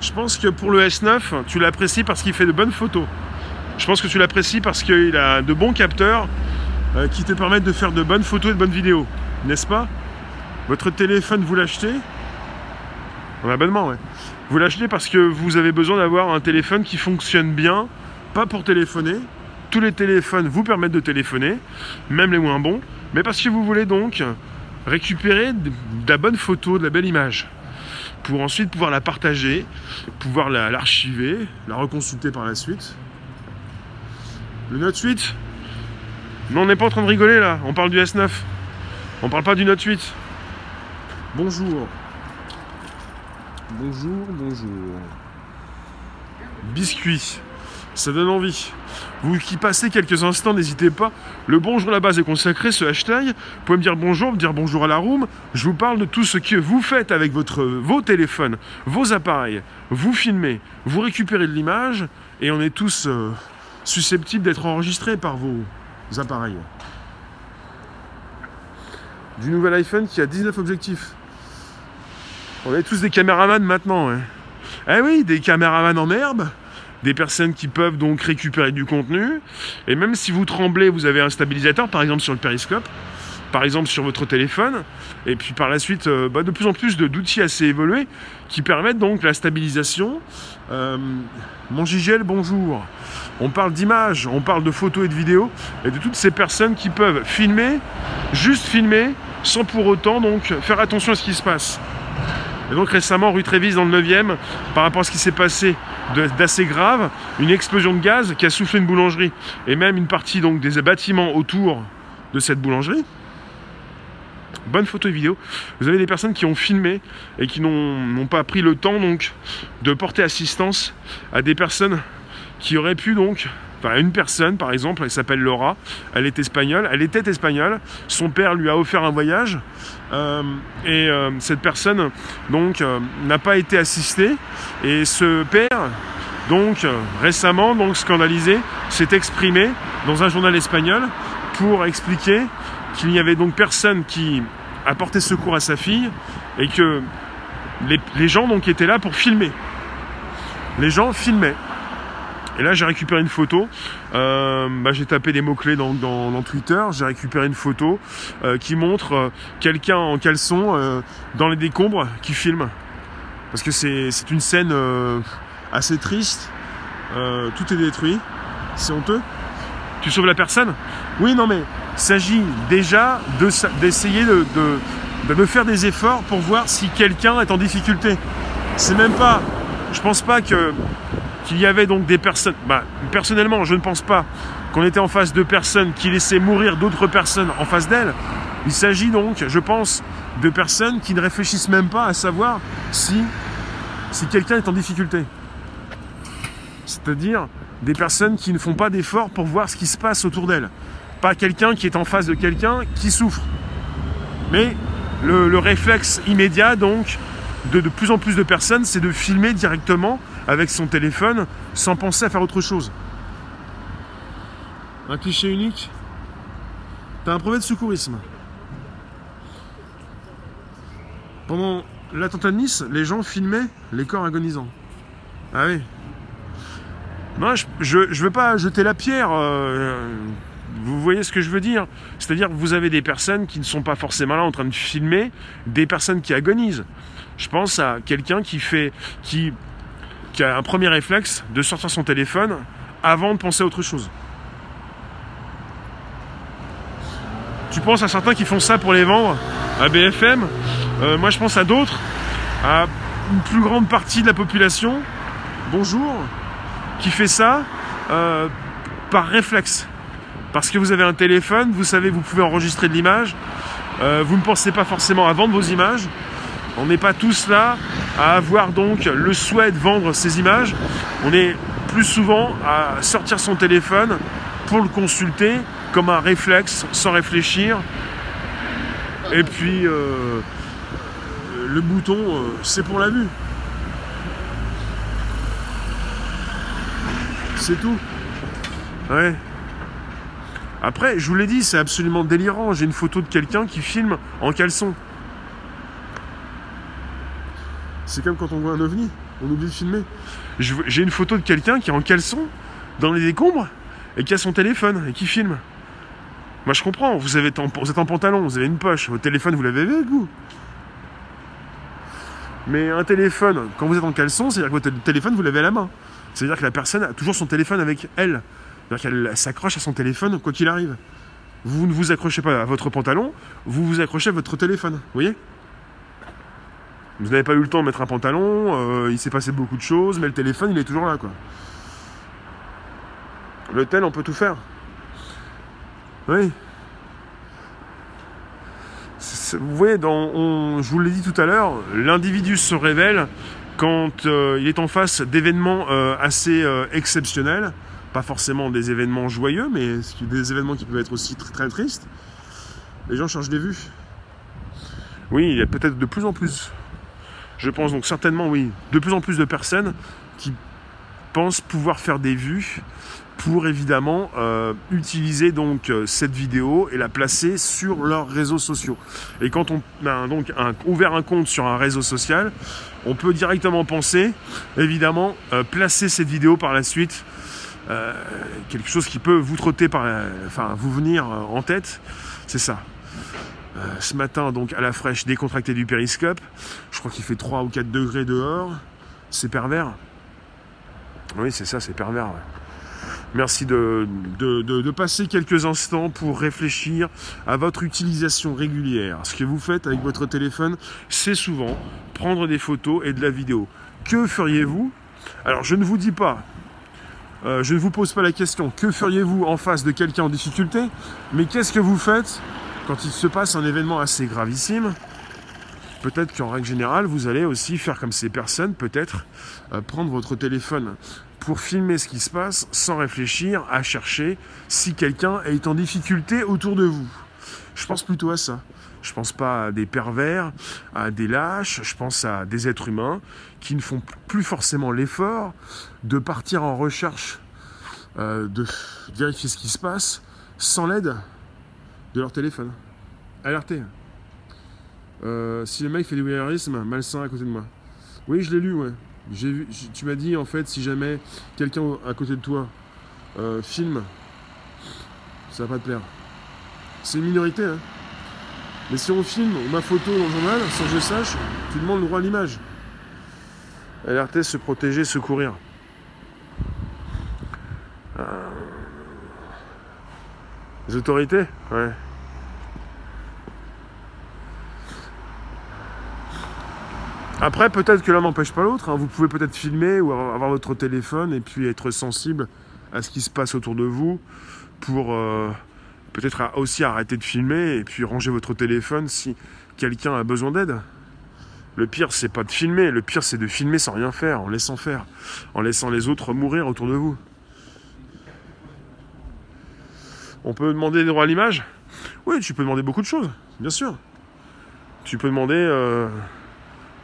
Je pense que pour le S9, tu l'apprécies parce qu'il fait de bonnes photos. Je pense que tu l'apprécies parce qu'il a de bons capteurs euh, qui te permettent de faire de bonnes photos et de bonnes vidéos. N'est-ce pas? Votre téléphone, vous l'achetez? En abonnement, ouais. Vous l'achetez parce que vous avez besoin d'avoir un téléphone qui fonctionne bien, pas pour téléphoner. Tous les téléphones vous permettent de téléphoner, même les moins bons, mais parce que vous voulez donc récupérer de la bonne photo, de la belle image, pour ensuite pouvoir la partager, pouvoir l'archiver, la, reconsulter par la suite. Le Note 8 Non, on n'est pas en train de rigoler là, on parle du S9. On parle pas du Note 8. Bonjour. Bonjour, bonjour. Biscuit. Ça donne envie. Vous qui passez quelques instants, n'hésitez pas. Le bonjour à la base est consacré, ce hashtag. Vous pouvez me dire bonjour, me dire bonjour à la room. Je vous parle de tout ce que vous faites avec votre, vos téléphones, vos appareils. Vous filmez, vous récupérez de l'image et on est tous euh, susceptibles d'être enregistrés par vos appareils. Du nouvel iPhone qui a 19 objectifs. On est tous des caméramans maintenant. Eh oui, des caméramans en herbe des personnes qui peuvent donc récupérer du contenu. Et même si vous tremblez, vous avez un stabilisateur, par exemple sur le périscope, par exemple sur votre téléphone. Et puis par la suite, euh, bah, de plus en plus d'outils assez évolués qui permettent donc la stabilisation. Euh, mon Gigel, bonjour. On parle d'images, on parle de photos et de vidéos, et de toutes ces personnes qui peuvent filmer, juste filmer, sans pour autant donc faire attention à ce qui se passe. Et donc récemment, rue Trévise dans le 9e, par rapport à ce qui s'est passé d'assez grave, une explosion de gaz qui a soufflé une boulangerie et même une partie donc des bâtiments autour de cette boulangerie. Bonne photo et vidéo. Vous avez des personnes qui ont filmé et qui n'ont pas pris le temps donc de porter assistance à des personnes qui auraient pu donc Une personne, par exemple, elle s'appelle Laura, elle est espagnole, elle était espagnole, son père lui a offert un voyage, euh, et euh, cette personne, donc, euh, n'a pas été assistée, et ce père, donc, récemment, donc, scandalisé, s'est exprimé dans un journal espagnol pour expliquer qu'il n'y avait donc personne qui apportait secours à sa fille, et que les, les gens, donc, étaient là pour filmer. Les gens filmaient. Et là, j'ai récupéré une photo. Euh, bah, j'ai tapé des mots-clés dans, Twitter. J'ai récupéré une photo euh, qui montre euh, quelqu'un en caleçon dans les décombres qui filme. Parce que c'est une scène assez triste. tout est détruit. C'est honteux. Tu sauves la personne? Oui, non, mais il s'agit déjà d'essayer de, de, de faire des efforts pour voir si quelqu'un est en difficulté. C'est même pas. Je pense pas que qu'il y avait donc des personnes. Bah, personnellement, je ne pense pas qu'on était en face de personnes qui laissaient mourir d'autres personnes en face d'elles. Il s'agit donc, je pense, de personnes qui ne réfléchissent même pas à savoir si, quelqu'un est en difficulté. C'est-à-dire des personnes qui ne font pas d'efforts pour voir ce qui se passe autour d'elles. Pas quelqu'un qui est en face de quelqu'un qui souffre. Mais le, le réflexe immédiat, donc, de, de plus en plus de personnes, c'est de filmer directement avec son téléphone sans penser à faire autre chose. Un cliché unique T'as un brevet de secourisme. Pendant l'attentat de Nice, les gens filmaient les corps agonisants. Ah oui. Non, je ne veux pas jeter la pierre. Euh, vous voyez ce que je veux dire C'est-à-dire que vous avez des personnes qui ne sont pas forcément là en train de filmer des personnes qui agonisent. Je pense à quelqu'un qui fait, qui qui a un premier réflexe de sortir son téléphone avant de penser à autre chose. Tu penses à certains qui font ça pour les vendre à BFM euh, Moi je pense à d'autres, à une plus grande partie de la population, bonjour, qui fait ça euh, par réflexe. Parce que vous avez un téléphone, vous savez, vous pouvez enregistrer de l'image, euh, vous ne pensez pas forcément à vendre vos images, on n'est pas tous là à avoir donc le souhait de vendre ces images. On est plus souvent à sortir son téléphone pour le consulter comme un réflexe, sans réfléchir. Et puis euh, le bouton, euh, c'est pour la vue. C'est tout. Ouais. Après, je vous l'ai dit, c'est absolument délirant. J'ai une photo de quelqu'un qui filme en caleçon. C'est comme quand on voit un ovni, on oublie de filmer. J'ai une photo de quelqu'un qui est en caleçon, dans les décombres, et qui a son téléphone, et qui filme. Moi je comprends, vous, êtes en pantalon, vous avez une poche, votre téléphone vous l'avez avec vous. Mais un téléphone, quand vous êtes en caleçon, c'est-à-dire que votre téléphone vous l'avez à la main. C'est-à-dire que la personne a toujours son téléphone avec elle. C'est-à-dire qu'elle s'accroche à son téléphone quoi qu'il arrive. Vous ne vous accrochez pas à votre pantalon, vous vous accrochez à votre téléphone. Vous voyez? Vous n'avez pas eu le temps de mettre un pantalon, euh, il s'est passé beaucoup de choses, mais le téléphone, il est toujours là, quoi. Le tel, on peut tout faire. Oui. Vous voyez, je vous l'ai dit tout à l'heure, l'individu se révèle quand il est en face d'événements assez exceptionnels, pas forcément des événements joyeux, mais des événements qui peuvent être aussi très, très tristes, les gens changent des vues. Oui, il y a peut-être de plus en plus. Je pense donc certainement, oui, de plus en plus de personnes qui pensent pouvoir faire des vues pour évidemment euh, utiliser donc euh, cette vidéo et la placer sur leurs réseaux sociaux. Et quand on a donc ouvert un compte sur un réseau social, on peut directement penser, évidemment, euh, placer cette vidéo par la suite. quelque chose qui peut vous trotter par, enfin vous venir en tête, c'est ça. Ce matin, donc à la fraîche, décontracté du périscope. Je crois qu'il fait 3 ou 4 degrés dehors. C'est pervers. Oui, c'est ça, c'est pervers. Merci de, de, passer quelques instants pour réfléchir à votre utilisation régulière. Ce que vous faites avec votre téléphone, c'est souvent prendre des photos et de la vidéo. Que feriez-vous? Alors, je ne vous dis pas, euh, je ne vous pose pas la question, que feriez-vous en face de quelqu'un en difficulté? Mais qu'est-ce que vous faites? Quand il se passe un événement assez gravissime Peut-être qu'en règle générale, vous allez aussi faire comme ces personnes, peut-être euh, prendre votre téléphone pour filmer ce qui se passe sans réfléchir à chercher si quelqu'un est en difficulté autour de vous. Je pense plutôt à ça. Je pense pas à des pervers, à des lâches, je pense à des êtres humains qui ne font plus forcément l'effort de partir en recherche, euh, de vérifier ce qui se passe sans l'aide de leur téléphone. Alertez. Euh, si le mec fait du voyeurisme, malsain à côté de moi. Oui, je l'ai lu, ouais. Vu, tu m'as dit, en fait, si jamais quelqu'un à côté de toi euh, filme, ça va pas te plaire. C'est une minorité, hein. Mais si on filme ma photo dans le journal, sans que je sache, tu demandes le droit à l'image. Alerter, se protéger, secourir. Les autorités Ouais. Après, peut-être que l'un n'empêche pas l'autre. Hein. Vous pouvez peut-être filmer ou avoir votre téléphone et puis être sensible à ce qui se passe autour de vous pour euh, peut-être aussi arrêter de filmer et puis ranger votre téléphone si quelqu'un a besoin d'aide. Le pire, c'est pas de filmer. Le pire, c'est de filmer sans rien faire, en laissant faire, en laissant les autres mourir autour de vous. On peut demander des droits à l'image? Oui, tu peux demander beaucoup de choses, bien sûr. Tu peux demander. Euh,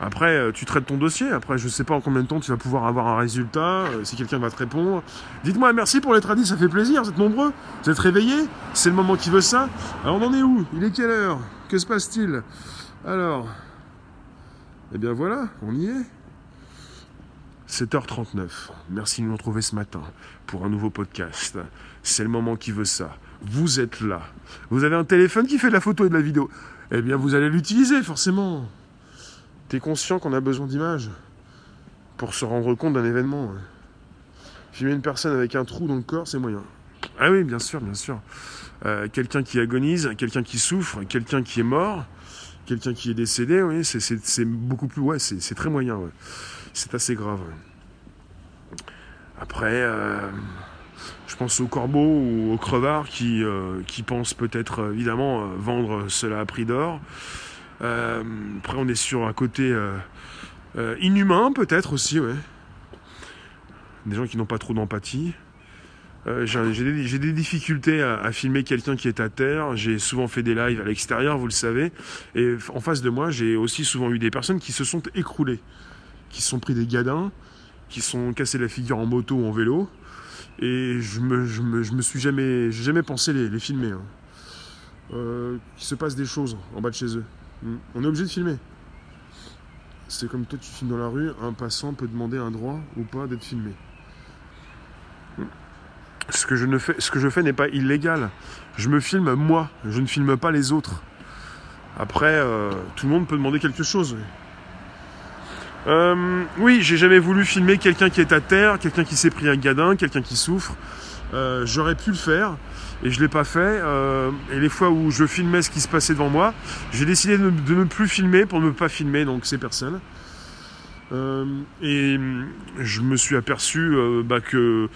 après, euh, tu traites ton dossier. Après, je sais pas en combien de temps tu vas pouvoir avoir un résultat, euh, si quelqu'un va te répondre. Dites-moi merci pour les tradis, ça fait plaisir, vous êtes nombreux, vous êtes réveillés, c'est le moment qui veut ça. Alors, on en est où? Il est quelle heure? Que se passe-t-il? Alors, eh bien voilà, on y est. 7h39. Merci de nous retrouver ce matin pour un nouveau podcast. C'est le moment qui veut ça. Vous êtes là. Vous avez un téléphone qui fait de la photo et de la vidéo. Eh bien, vous allez l'utiliser, forcément. T'es conscient qu'on a besoin d'images pour se rendre compte d'un événement. Filmer une personne avec un trou dans le corps, c'est moyen. Ah oui, bien sûr, bien sûr. Euh, quelqu'un qui agonise, quelqu'un qui souffre, quelqu'un qui est mort, quelqu'un qui est décédé, oui, c'est beaucoup plus. Ouais, c'est très moyen. C'est assez grave. Après, euh, je pense aux corbeaux ou aux crevards qui, euh, qui pensent peut-être évidemment vendre cela à prix d'or. Euh, après, on est sur un côté euh, euh, inhumain, peut-être aussi. Des gens qui n'ont pas trop d'empathie. j'ai des, difficultés à, filmer quelqu'un qui est à terre. J'ai souvent fait des lives à l'extérieur, vous le savez. Et en face de moi, j'ai aussi souvent eu des personnes qui se sont écroulées, qui se sont pris des gadins, qui sont cassés la figure en moto ou en vélo. Et je me, je me, suis jamais, jamais pensé les, filmer. Hein. Euh, qu'il se passe des choses en bas de chez eux. On est obligé de filmer. C'est comme toi, tu filmes dans la rue, un passant peut demander un droit ou pas d'être filmé. Ce que je, ne fais, ce que je fais n'est pas illégal. Je me filme moi, je ne filme pas les autres. Après, euh, tout le monde peut demander quelque chose. Euh, oui, j'ai jamais voulu filmer quelqu'un qui est à terre, quelqu'un qui s'est pris un gadin, quelqu'un qui souffre. Euh, j'aurais pu le faire et je ne l'ai pas fait. Euh, et les fois où je filmais ce qui se passait devant moi, j'ai décidé de, ne plus filmer pour ne pas filmer donc ces personnes. Euh, et je me suis aperçu bah, que,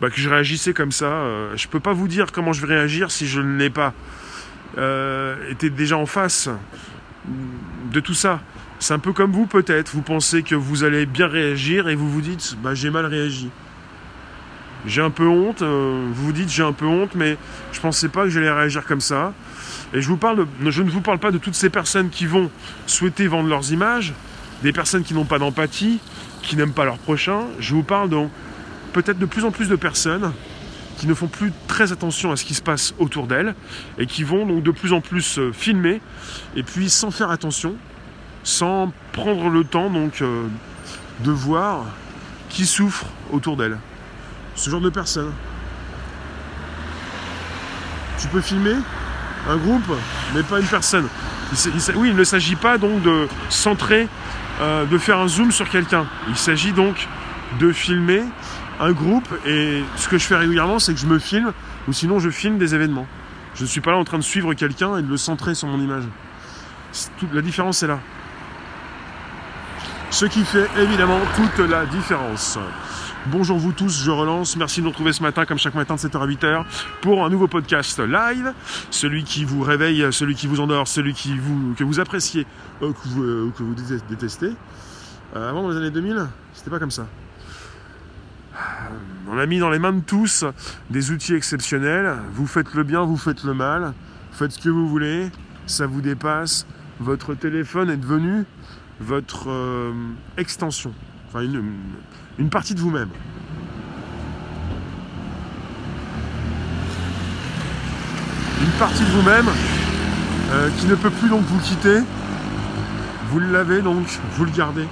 bah, que je réagissais comme ça. je peux pas vous dire comment je vais réagir si je ne l'ai pas été déjà en face de tout ça. C'est un peu comme vous peut-être, vous pensez que vous allez bien réagir et vous vous dites bah j'ai mal réagi. J'ai un peu honte, euh, vous vous dites j'ai un peu honte, mais je pensais pas que j'allais réagir comme ça. Et je, vous parle je ne vous parle pas de toutes ces personnes qui vont souhaiter vendre leurs images, des personnes qui n'ont pas d'empathie, qui n'aiment pas leur prochain. Je vous parle donc peut-être de plus en plus de personnes qui ne font plus très attention à ce qui se passe autour d'elles et qui vont donc de plus en plus euh, filmer et puis sans faire attention, sans prendre le temps donc euh, de voir qui souffre autour d'elles. Ce genre de personnes. Tu peux filmer un groupe, mais pas une personne. oui, il ne s'agit pas donc de centrer, euh, de faire un zoom sur quelqu'un. Il s'agit donc de filmer un groupe et ce que je fais régulièrement, c'est que je me filme ou sinon je filme des événements. Je ne suis pas là en train de suivre quelqu'un et de le centrer sur mon image. la différence est là. Ce qui fait évidemment toute la différence. Bonjour vous tous, je relance. Merci de nous retrouver ce matin, comme chaque matin de 7h à 8h, pour un nouveau podcast live. Celui qui vous réveille, celui qui vous endort, celui qui vous, que vous appréciez ou que vous, euh, que vous détestez. Euh, avant, dans les années 2000, c'était pas comme ça. On a mis dans les mains de tous des outils exceptionnels. Vous faites le bien, vous faites le mal. Faites ce que vous voulez, ça vous dépasse. Votre téléphone est devenu votre euh, extension. Enfin, une, partie de vous-même. Une partie de vous-même euh, qui ne peut plus donc vous quitter. Vous l'avez donc, vous le gardez.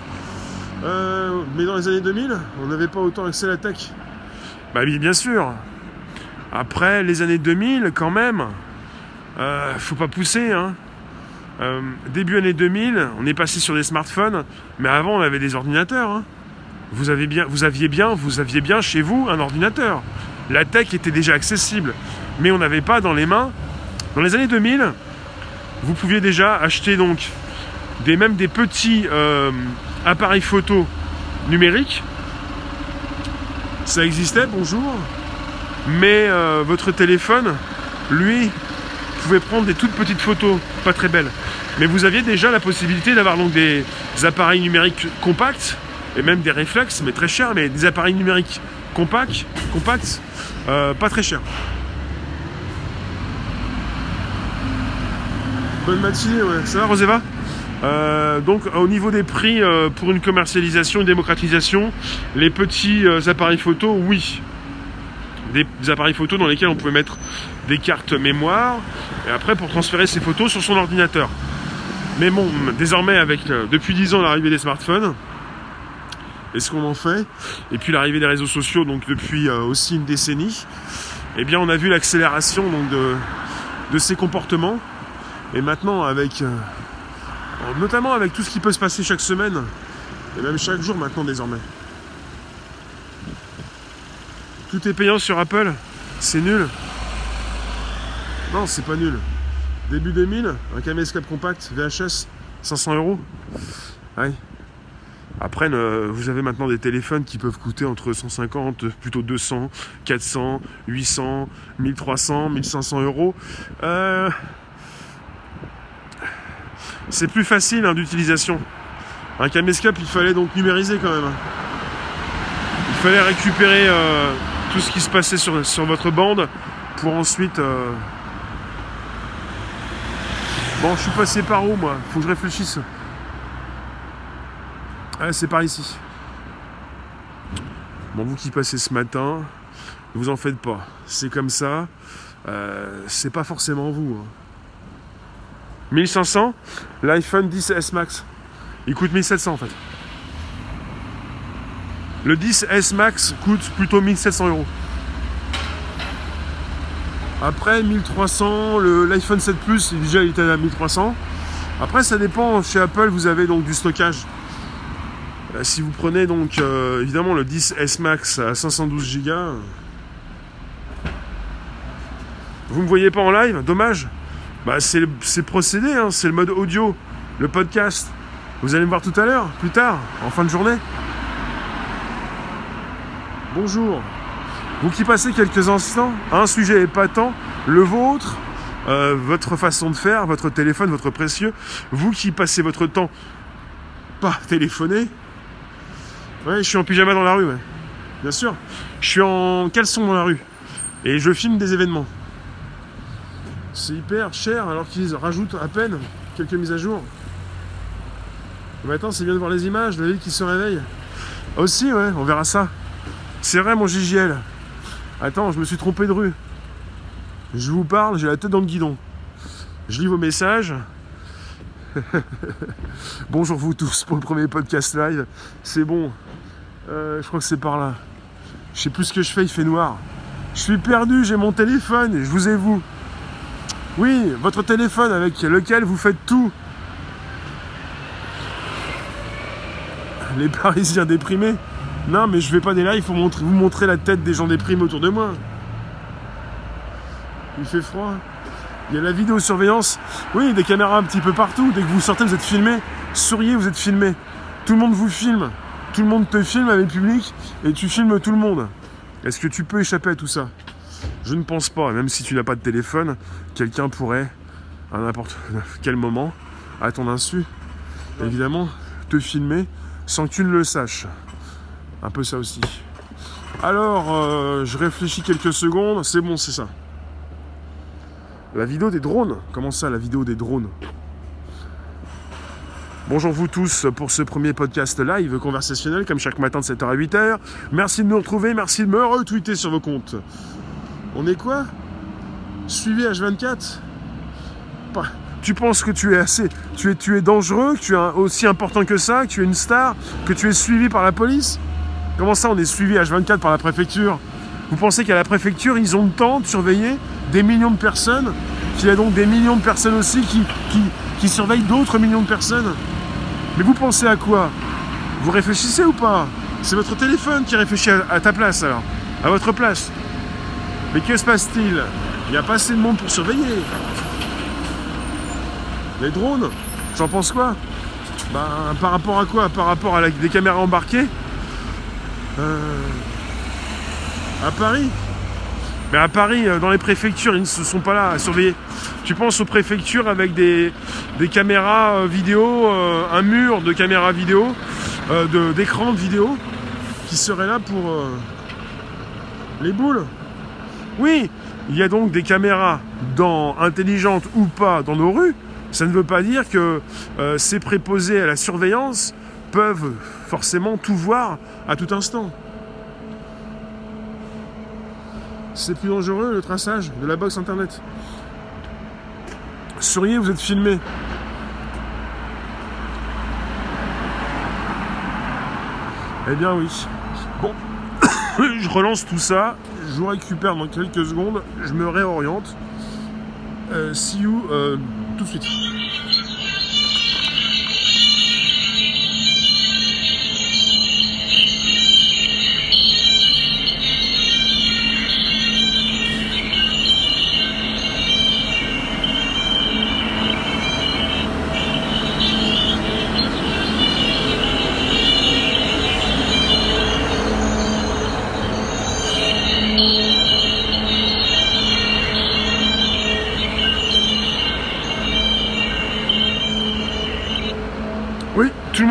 Euh, mais dans les années 2000, on n'avait pas autant accès à la tech. Bah oui, bien sûr. Après les années 2000, quand même, euh, faut pas pousser. Hein. Euh, début années 2000, on est passé sur des smartphones, mais avant on avait des ordinateurs. Hein vous, avez bien, vous aviez bien, vous aviez bien chez vous un ordinateur. La tech était déjà accessible, mais on n'avait pas dans les mains. Dans les années 2000, vous pouviez déjà acheter donc des, même des petits euh, appareils photo numériques. Ça existait, bonjour. Mais euh, votre téléphone, lui, pouvait prendre des toutes petites photos, pas très belles. Mais vous aviez déjà la possibilité d'avoir donc des appareils numériques compacts et même des réflexes, mais très chers, mais des appareils numériques compacts, compacts euh, pas très chers. Bonne matinée. Ça va, Roseva? Euh, donc au niveau des prix euh, pour une commercialisation, une démocratisation, les petits appareils photo, oui. Des, appareils photo dans lesquels on pouvait mettre des cartes mémoire, et après pour transférer ces photos sur son ordinateur. Mais bon, désormais avec depuis 10 ans l'arrivée des smartphones, et ce qu'on en fait. Et puis l'arrivée des réseaux sociaux, donc depuis euh, aussi une décennie, eh bien on a vu l'accélération de ces comportements. Et maintenant avec euh, notamment avec tout ce qui peut se passer chaque semaine, et même chaque jour maintenant désormais. Tout est payant sur Apple, c'est nul. Non, c'est pas nul. Début 2000, un caméscope compact VHS, 500 euros. Après, vous avez maintenant des téléphones qui peuvent coûter entre 150, plutôt 200, 400, 800, 1300, 1500 euros. Euh, c'est plus facile hein, d'utilisation. Un caméscope, il fallait donc numériser quand même. Il fallait récupérer euh, tout ce qui se passait sur, votre bande pour ensuite. Euh, bon, je suis passé par où moi Faut que je réfléchisse. Ah, c'est par ici. Bon, vous qui passez ce matin, ne vous en faites pas. C'est comme ça. Euh, c'est pas forcément vous. 1500, hein. l'iPhone 10S Max. Il coûte 1700 en fait. Le 10S Max coûte plutôt 1700 euros. Après 1300, l'iPhone 7 Plus, déjà il était à 1300. Après ça dépend, chez Apple vous avez donc du stockage. Euh, si vous prenez donc euh, évidemment le 10S Max à 512 Go, vous me voyez pas en live, dommage. Bah c'est procédé, hein, c'est le mode audio, le podcast. Vous allez me voir tout à l'heure, plus tard, en fin de journée. Bonjour. Vous qui passez quelques instants, un sujet épatant, le vôtre, euh, votre façon de faire, votre téléphone, votre précieux, vous qui passez votre temps pas téléphoner. Ouais, je suis en pyjama dans la rue, ouais. Bien sûr. Je suis en caleçon dans la rue. Et je filme des événements. C'est hyper cher alors qu'ils rajoutent à peine quelques mises à jour. Le matin, c'est bien de voir les images, la ville qui se réveille. Aussi, ouais, on verra ça. C'est vrai, mon JJL. Attends, je me suis trompé de rue. Je vous parle, j'ai la tête dans le guidon. Je lis vos messages. [laughs] Bonjour vous tous pour le premier podcast live. C'est bon. Euh, je crois que c'est par là. Je sais plus ce que je fais, il fait noir. Je suis perdu, j'ai mon téléphone je vous ai vous. Oui, votre téléphone avec lequel vous faites tout. Les Parisiens déprimés. Non, mais je vais pas des lives pour montrer, vous montrer la tête des gens déprimés autour de moi. Il fait froid. Il y a la vidéosurveillance. Oui, des caméras un petit peu partout. Dès que vous sortez, vous êtes filmé. Souriez, vous êtes filmé. Tout le monde vous filme. Tout le monde te filme avec le public et tu filmes tout le monde. Est-ce que tu peux échapper à tout ça? Je ne pense pas. Même si tu n'as pas de téléphone, quelqu'un pourrait, à n'importe [laughs] quel moment, à ton insu, évidemment, te filmer sans que tu ne le saches. Un peu ça aussi. Alors, euh, je réfléchis quelques secondes. C'est bon, c'est ça. La vidéo des drones. Comment ça, la vidéo des drones? Bonjour vous tous pour ce premier podcast live conversationnel comme chaque matin de 7h à 8h. Merci de nous retrouver, merci de me retweeter sur vos comptes. On est quoi? Suivi H24 Tu penses que tu es assez tu es, tu es dangereux, que tu es aussi important que ça, que tu es une star, que tu es suivi par la police? Comment ça on est suivi H24 par la préfecture Vous pensez qu'à la préfecture ils ont le temps de surveiller des millions de personnes, qu'il y a donc des millions de personnes aussi qui, qui, surveillent d'autres millions de personnes mais vous pensez à quoi Vous réfléchissez ou pas C'est votre téléphone qui réfléchit à, ta place alors, à votre place. Mais que se passe-t-il Il n'y a pas assez de monde pour surveiller. Les drones, j'en pense quoi ben, Par rapport à quoi Par rapport à des caméras embarquées euh, À Paris mais à Paris, euh, dans les préfectures, ils ne se sont pas là à surveiller. Tu penses aux préfectures avec des, caméras euh, vidéo, euh, un mur de caméras vidéo, d'écran de, vidéo, qui seraient là pour les boules Oui, il y a donc des caméras dans, intelligentes ou pas dans nos rues. Ça ne veut pas dire que ces préposés à la surveillance peuvent forcément tout voir à tout instant. c'est plus dangereux le traçage de la box internet. Souriez, vous êtes filmé. Eh bien oui. Bon, [coughs] je relance tout ça, je vous récupère dans quelques secondes, je me réoriente. Euh, see you euh, tout de suite.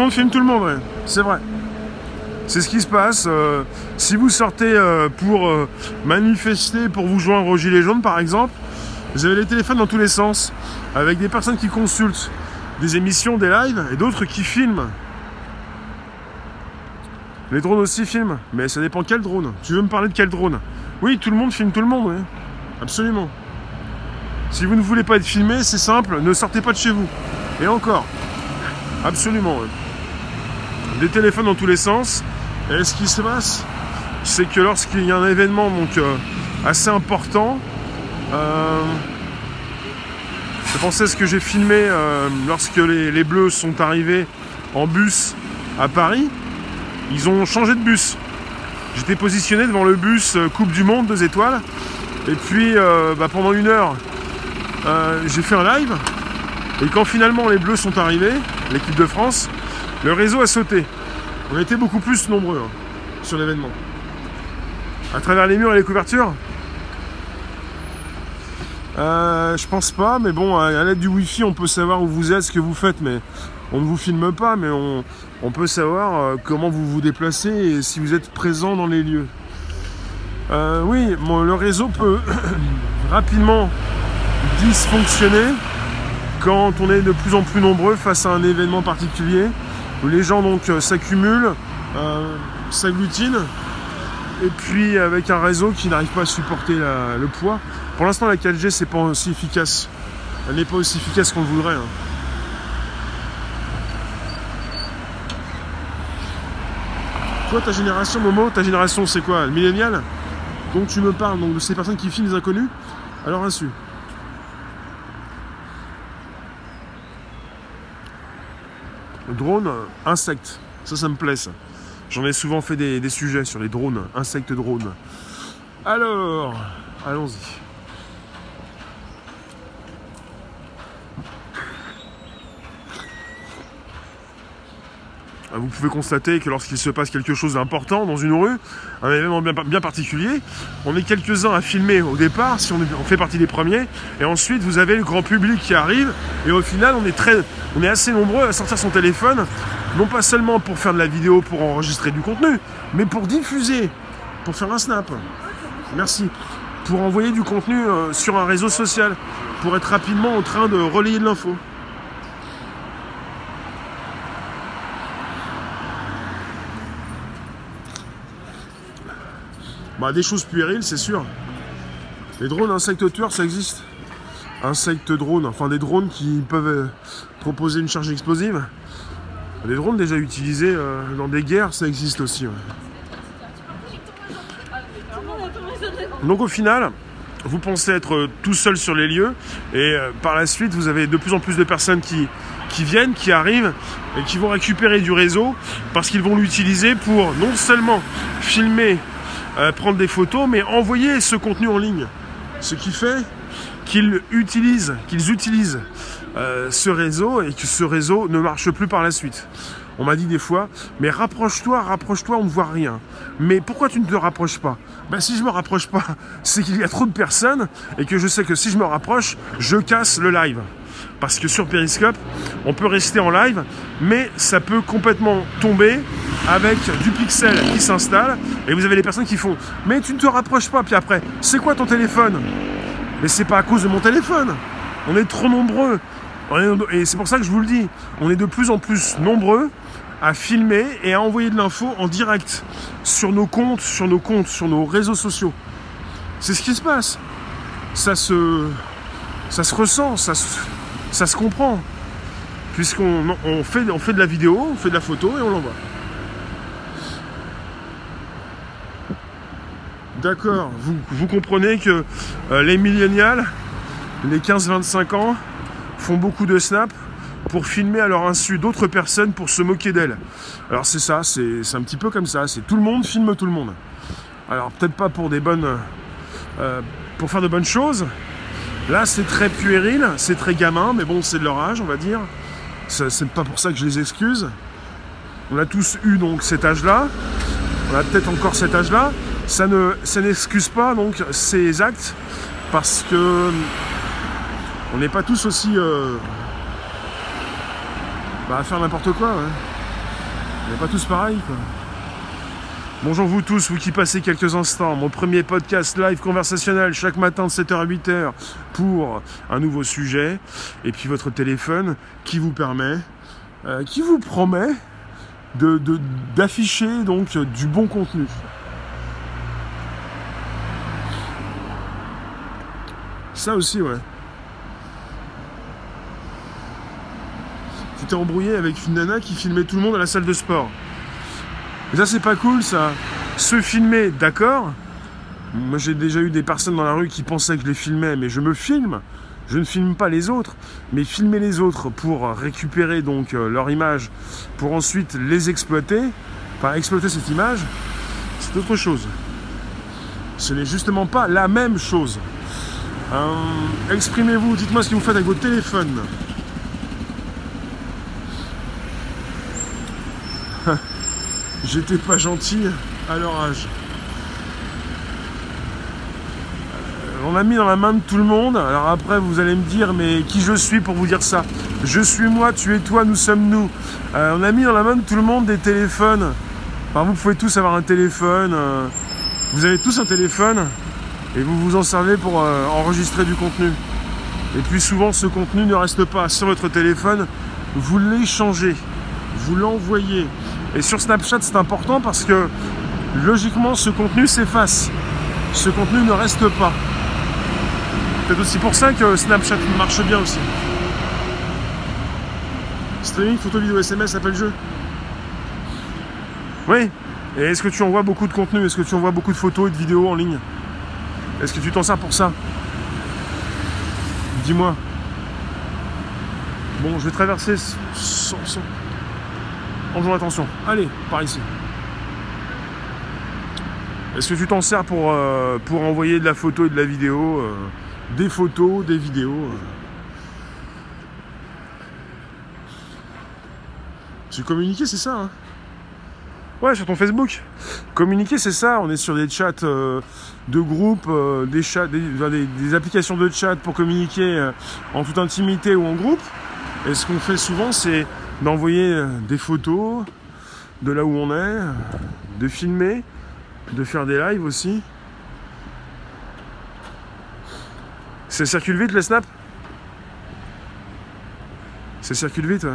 Filme tout le monde, c'est vrai. C'est ce qui se passe. Euh, si vous sortez euh, pour euh, manifester, pour vous joindre aux Gilets jaunes par exemple, vous avez les téléphones dans tous les sens, avec des personnes qui consultent des émissions, des lives, et d'autres qui filment. Les drones aussi filment, mais ça dépend quel drone. Tu veux me parler de quel drone? Oui, tout le monde filme tout le monde, oui. Absolument. Si vous ne voulez pas être filmé, c'est simple, ne sortez pas de chez vous. Et encore, Absolument. Des téléphones dans tous les sens. Et ce qui se passe, c'est que lorsqu'il y a un événement donc, euh, assez important, euh, je pensais ce que j'ai filmé euh, lorsque les, les, Bleus sont arrivés en bus à Paris. Ils ont changé de bus. J'étais positionné devant le bus Coupe du Monde, deux étoiles. Et puis bah, pendant une heure, j'ai fait un live. Et quand finalement les Bleus sont arrivés, l'équipe de France, le réseau a sauté. On était beaucoup plus nombreux hein, sur l'événement. À travers les murs et les couvertures euh, Je pense pas, mais bon, à l'aide du Wi-Fi, on peut savoir où vous êtes, ce que vous faites, mais on ne vous filme pas, mais on, peut savoir euh, comment vous vous déplacez et si vous êtes présent dans les lieux. Euh, oui, le réseau peut [coughs] rapidement dysfonctionner quand on est de plus en plus nombreux face à un événement particulier, les gens donc euh, s'accumulent, s'agglutinent, et puis avec un réseau qui n'arrive pas à supporter le poids. Pour l'instant, la 4G, c'est pas aussi efficace. Elle n'est pas aussi efficace qu'on le voudrait. Hein. Toi, ta génération, Momo, ta génération, c'est quoi? Le millénial? Donc tu me parles donc, de ces personnes qui filment des inconnus? Alors insu. Drone, insectes. Ça, ça me plaît. J'en ai souvent fait des, des sujets sur les drones, insectes drones. Alors, allons-y. Vous pouvez constater que lorsqu'il se passe quelque chose d'important dans une rue, un événement bien, particulier, on est quelques-uns à filmer au départ, si on, fait partie des premiers, et ensuite vous avez le grand public qui arrive, et au final on est, très, on est assez nombreux à sortir son téléphone, non pas seulement pour faire de la vidéo, pour enregistrer du contenu, mais pour diffuser, pour faire un snap. Merci. Pour envoyer du contenu euh, sur un réseau social, pour être rapidement en train de relayer de l'info. Bah, des choses puériles, c'est sûr. Les drones insectes tueurs, ça existe. Insectes drones, enfin des drones qui peuvent euh, proposer une charge explosive. Des drones déjà utilisés euh, dans des guerres, ça existe aussi. Donc au final, vous pensez être euh, tout seul sur les lieux et par la suite, vous avez de plus en plus de personnes qui viennent, qui arrivent et qui vont récupérer du réseau parce qu'ils vont l'utiliser pour non seulement filmer prendre des photos, mais envoyer ce contenu en ligne. Ce qui fait qu'ils utilisent, qu'ils utilisent euh, ce réseau et que ce réseau ne marche plus par la suite. On m'a dit des fois, mais rapproche-toi, rapproche-toi, on ne voit rien. Mais pourquoi tu ne te rapproches pas? Ben, Si je me rapproche pas, [laughs] c'est qu'il y a trop de personnes et que je sais que si je me rapproche, je casse le live. Parce que sur Periscope, on peut rester en live, mais ça peut complètement tomber avec du pixel qui s'installe. Et vous avez les personnes qui font Mais tu ne te rapproches pas. Puis après, c'est quoi ton téléphone? Mais c'est pas à cause de mon téléphone. On est trop nombreux. Et c'est pour ça que je vous le dis. On est de plus en plus nombreux à filmer et à envoyer de l'info en direct sur nos comptes, sur nos comptes, sur nos réseaux sociaux. C'est ce qui se passe. Ça se, ça se ressent, ça se, ça se comprend. Puisqu'on on fait, on fait de la vidéo, on fait de la photo et on l'envoie. D'accord, vous, comprenez que euh, les millénials, les 15-25 ans, font beaucoup de snaps pour filmer à leur insu d'autres personnes pour se moquer d'elles. Alors c'est ça, c'est un petit peu comme ça, c'est tout le monde filme tout le monde. Alors peut-être pas pour des bonnes... Euh, pour faire de bonnes choses, Là, c'est très puéril, c'est très gamin, mais bon, c'est de leur âge, on va dire. C'est pas pour ça que je les excuse. On a tous eu donc cet âge-là. On a peut-être encore cet âge-là. Ça ne, ça n'excuse pas donc ces actes parce que on n'est pas tous aussi euh, bah, à faire n'importe quoi. On n'est pas tous pareils. Quoi. Bonjour vous tous, vous qui passez quelques instants, mon premier podcast live conversationnel chaque matin de 7h à 8h pour un nouveau sujet, et puis votre téléphone qui vous permet, euh, qui vous promet de, d'afficher donc du bon contenu. Ça aussi, ouais. Tu embrouillé avec une nana qui filmait tout le monde à la salle de sport. Mais ça, c'est pas cool, ça. Se filmer, d'accord. Moi, j'ai déjà eu des personnes dans la rue qui pensaient que je les filmais, mais je me filme. Je ne filme pas les autres, mais filmer les autres pour récupérer donc euh, leur image, pour ensuite les exploiter, enfin exploiter cette image, c'est autre chose. Ce n'est justement pas la même chose. Euh, exprimez-vous, dites-moi ce que vous faites avec votre téléphone. J'étais pas gentil à leur âge. on a mis dans la main de tout le monde. Alors après, vous allez me dire, mais qui je suis pour vous dire ça? Je suis moi, tu es toi, nous sommes nous. Euh, on a mis dans la main de tout le monde des téléphones. Enfin, vous pouvez tous avoir un téléphone. euh, vous avez tous un téléphone et vous vous en servez pour euh, enregistrer du contenu. Et puis souvent, ce contenu ne reste pas sur votre téléphone. Vous l'échangez, vous l'envoyez. Et sur Snapchat, c'est important parce que logiquement, ce contenu s'efface. Ce contenu ne reste pas. C'est aussi pour ça que Snapchat marche bien aussi. Streaming, photo, vidéo, SMS, appel jeu. Oui. Et est-ce que tu envoies beaucoup de contenu? Est-ce que tu envoies beaucoup de photos et de vidéos en ligne? Est-ce que tu t'en sers pour ça? Dis-moi. Bon, je vais traverser sans, sans... faisant attention. Allez, par ici. Est-ce que tu t'en sers pour, euh, pour envoyer de la photo et de la vidéo euh, Des photos, des vidéos euh. Tu communiquer, c'est ça hein? Ouais, sur ton Facebook. Communiquer, c'est ça. On est sur des chats euh, de groupe, des, chats, des, des- applications de chat pour communiquer en toute intimité ou en groupe. Et ce qu'on fait souvent, c'est d'envoyer euh, des photos de là où on est, de filmer, de faire des lives aussi. Ça circule vite le snap? Ça circule vite, ouais.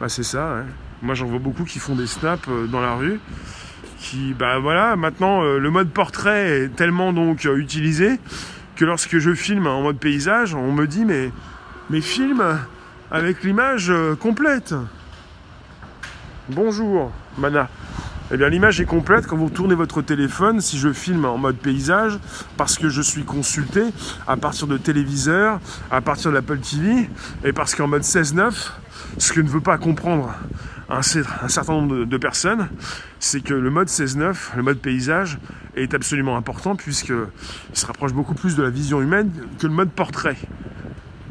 Bah c'est ça, ouais. Moi j'en vois beaucoup qui font des snaps euh, dans la rue. Qui, bah voilà, maintenant euh, le mode portrait est tellement donc utilisé que lorsque je filme en mode paysage, on me dit mais, mais filme avec l'image euh, complète. Bonjour, Mana. Eh bien, l'image est complète quand vous tournez votre téléphone, si je filme en mode paysage, parce que je suis consulté à partir de téléviseurs, à partir de l'Apple TV, et parce qu'en mode 16-9, ce que ne veut pas comprendre un, cer- un certain nombre de, de personnes, c'est que le mode 16-9, le mode paysage, est absolument important puisqu'il se rapproche beaucoup plus de la vision humaine que le mode portrait.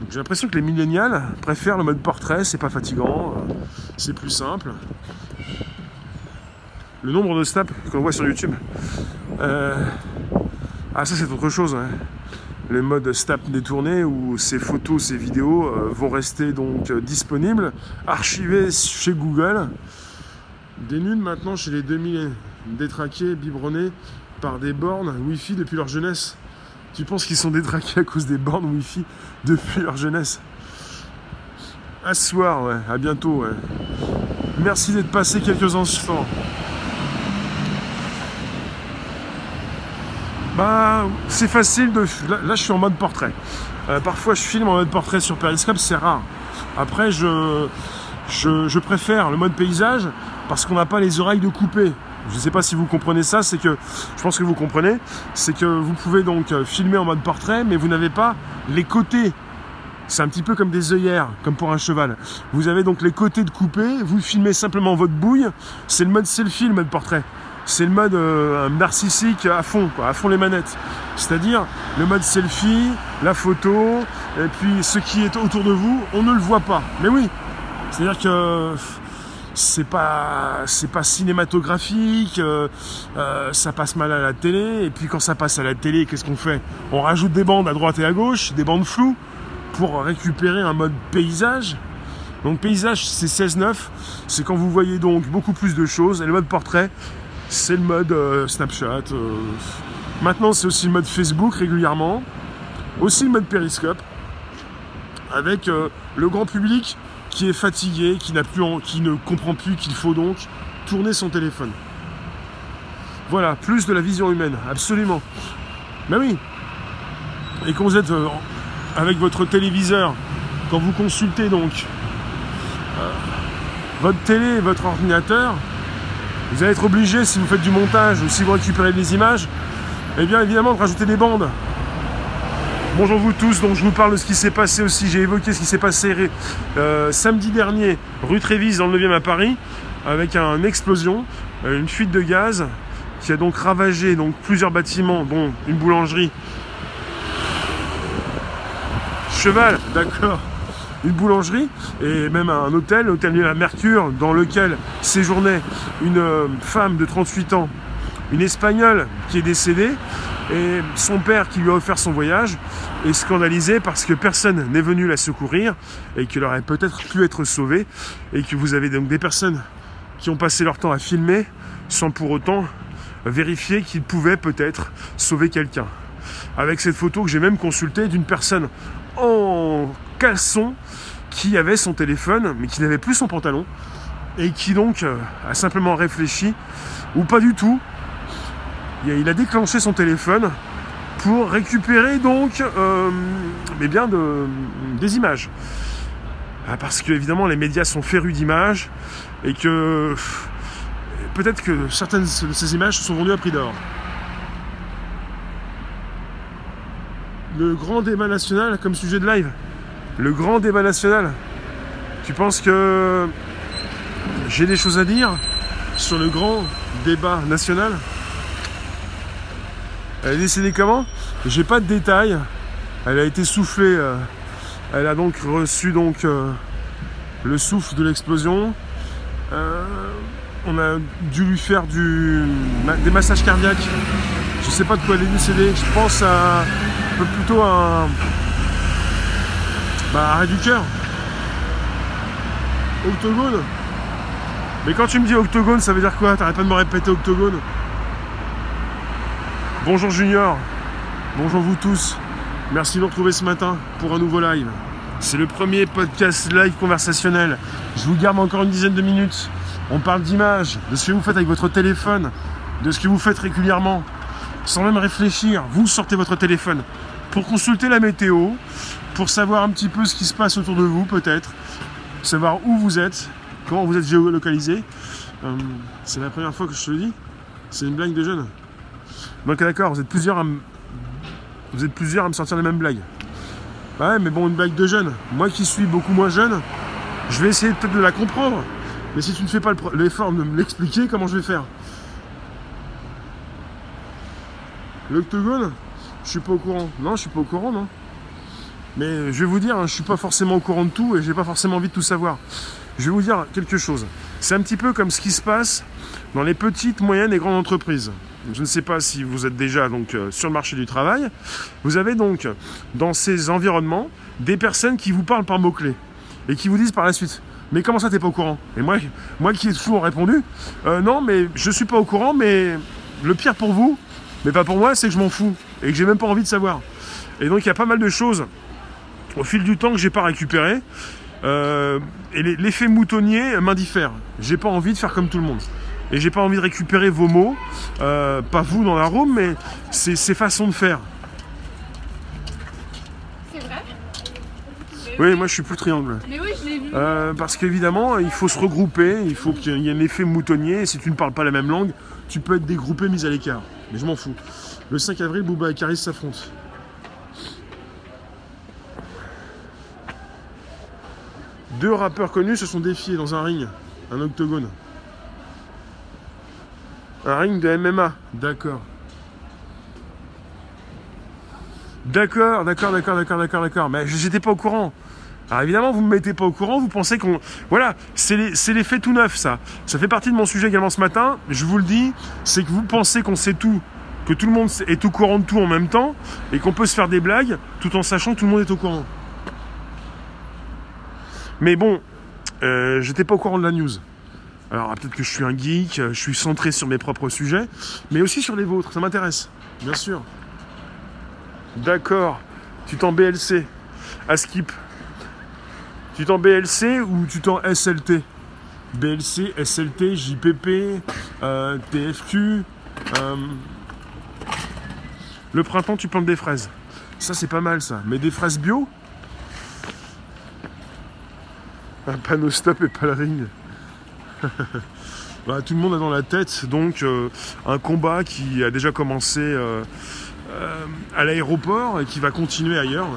J'ai l'impression que les millénials préfèrent le mode portrait, c'est pas fatigant, euh, c'est plus simple. Le nombre de snaps qu'on voit sur YouTube. Euh, Ah, ça, c'est autre chose. ouais. Le mode snap détourné où ces photos, ces vidéos euh, vont rester donc disponibles, archivées chez Google. Des nudes maintenant chez les 2000 détraqués, biberonnés par des bornes Wi-Fi depuis leur jeunesse. Tu penses qu'ils sont détraqués à cause des bornes Wi-Fi depuis leur jeunesse? À ce soir. À bientôt. Merci d'être passé quelques instants. Bah, c'est facile de. Là, je suis en mode portrait. Euh, parfois, je filme en mode portrait sur Periscope, c'est rare. Après, je préfère le mode paysage parce qu'on n'a pas les oreilles de couper. Je ne sais pas si vous comprenez ça, c'est que je pense que vous comprenez, c'est que vous pouvez donc euh, filmer en mode portrait, mais vous n'avez pas les côtés. C'est un petit peu comme des œillères, comme pour un cheval. Vous avez donc les côtés de couper, vous filmez simplement votre bouille. C'est le mode selfie, le mode portrait. C'est le mode euh, narcissique à fond, quoi, à fond les manettes. C'est-à-dire le mode selfie, la photo, et puis ce qui est autour de vous, on ne le voit pas. Mais oui, c'est-à-dire que c'est pas c'est pas cinématographique, euh, euh, ça passe mal à la télé, et puis quand ça passe à la télé, qu'est-ce qu'on fait? On rajoute des bandes à droite et à gauche, des bandes floues, pour récupérer un mode paysage. Donc paysage c'est 16-9, c'est quand vous voyez donc beaucoup plus de choses, et le mode portrait, c'est le mode euh, Snapchat. euh. Maintenant c'est aussi le mode Facebook régulièrement, aussi le mode Periscope, avec le grand public qui est fatigué, qui, n'a plus en- qui ne comprend plus qu'il faut donc tourner son téléphone. Voilà, plus de la vision humaine, absolument. Mais oui. Et quand vous êtes euh, avec votre téléviseur, quand vous consultez donc euh, votre télé votre ordinateur, vous allez être obligé, si vous faites du montage ou si vous récupérez des images, eh bien évidemment de rajouter des bandes. Bonjour vous tous, donc je vous parle de ce qui s'est passé aussi, j'ai évoqué ce qui s'est passé euh, samedi dernier, rue Trévise dans le 9e à Paris, avec une explosion, euh, une fuite de gaz qui a donc ravagé plusieurs bâtiments, dont une boulangerie. Cheval, [laughs] d'accord. Une boulangerie et même un hôtel, l'hôtel de la Mercure, dans lequel séjournait une euh, femme de 38 ans une Espagnole qui est décédée et son père qui lui a offert son voyage est scandalisé parce que personne n'est venu la secourir et qu'elle aurait peut-être pu être sauvée et que vous avez donc des personnes qui ont passé leur temps à filmer sans pour autant vérifier qu'ils pouvaient peut-être sauver quelqu'un. Avec cette photo que j'ai même consultée d'une personne en caleçon qui avait son téléphone mais qui n'avait plus son pantalon et qui donc euh, a simplement réfléchi ou pas du tout il a déclenché son téléphone pour récupérer donc euh, de, des images. Ah, parce que évidemment les médias sont férus d'images et que peut-être que certaines de ces images sont vendues à prix d'or. Le grand débat national comme sujet de live. Le grand débat national. Tu penses que j'ai des choses à dire sur le grand débat national? Elle est décédée comment? J'ai pas de détails. Elle a été soufflée. Euh, elle a donc reçu donc euh, le souffle de l'explosion. Euh, on a dû lui faire du, des massages cardiaques. Je sais pas de quoi elle est décédée. Je pense à plutôt un bah, arrêt du cœur. Octogone? Mais quand tu me dis octogone, ça veut dire quoi? T'arrêtes pas de me répéter octogone? Bonjour Junior, bonjour vous tous. Merci de nous retrouver ce matin pour un nouveau live. C'est le premier podcast live conversationnel. Je vous garde encore une dizaine de minutes. On parle d'image, de ce que vous faites avec votre téléphone, de ce que vous faites régulièrement, sans même réfléchir. Vous sortez votre téléphone pour consulter la météo, pour savoir un petit peu ce qui se passe autour de vous peut-être, savoir où vous êtes, comment vous êtes géolocalisé. Euh, c'est la première fois que je te le dis. C'est une blague de jeune. Donc d'accord, vous êtes plusieurs à me... Sortir les mêmes blagues. Ouais, mais bon, une blague de jeune. Moi qui suis beaucoup moins jeune, je vais essayer peut-être de la comprendre. Mais si tu ne fais pas l'effort de me l'expliquer, comment je vais faire? L'octogone? Je suis pas au courant. Non, je suis pas au courant, non. Mais je vais vous dire, hein, je suis pas forcément au courant de tout et j'ai pas forcément envie de tout savoir. Je vais vous dire quelque chose. C'est un petit peu comme ce qui se passe dans les petites, moyennes et grandes entreprises je ne sais pas si vous êtes déjà euh, sur le marché du travail, vous avez donc dans ces environnements des personnes qui vous parlent par mots-clés et qui vous disent par la suite mais comment ça t'es pas au courant? Et moi, moi qui ai toujours répondu euh, non mais je suis pas au courant mais le pire pour vous, mais pas pour moi, c'est que je m'en fous et que j'ai même pas envie de savoir. Et donc il y a pas mal de choses au fil du temps que j'ai pas récupéré. Euh, et l'effet moutonnier m'indiffère. J'ai pas envie de faire comme tout le monde et j'ai pas envie de récupérer vos mots, euh, pas vous dans la room, mais c'est ces façons de faire.
C'est vrai
oui, moi je suis plus triangle.
Mais oui, je l'ai vu.
Euh, parce qu'évidemment, il faut se regrouper, il faut qu'il y ait un effet moutonnier, et si tu ne parles pas la même langue, tu peux être dégroupé, mis à l'écart. Mais je m'en fous. Le 5 avril, Booba et Caris s'affrontent. Deux rappeurs connus se sont défiés dans un ring, un octogone. Un ring de MMA, d'accord. D'accord, d'accord, d'accord, d'accord, d'accord, d'accord. Mais j'étais pas au courant. Alors évidemment, vous me mettez pas au courant, vous pensez qu'on... Voilà, c'est l'effet tout neuf, ça. Ça fait partie de mon sujet également ce matin. Je vous le dis, c'est que vous pensez qu'on sait tout, que tout le monde est au courant de tout en même temps, et qu'on peut se faire des blagues tout en sachant que tout le monde est au courant. Mais bon, euh, j'étais pas au courant de la news. Alors peut-être que je suis un geek, je suis centré sur mes propres sujets, mais aussi sur les vôtres, ça m'intéresse, bien sûr. D'accord, tu t'en BLC, à skip. Tu t'en BLC ou tu t'en SLT BLC, SLT, JPP, euh, TFQ. Euh, le printemps, tu plantes des fraises. Ça, c'est pas mal, ça. Mais des fraises bio? Un panneau stop et pas le ring. [laughs] Bah, tout le monde a dans la tête donc euh, un combat qui a déjà commencé euh, euh, à l'aéroport et qui va continuer ailleurs.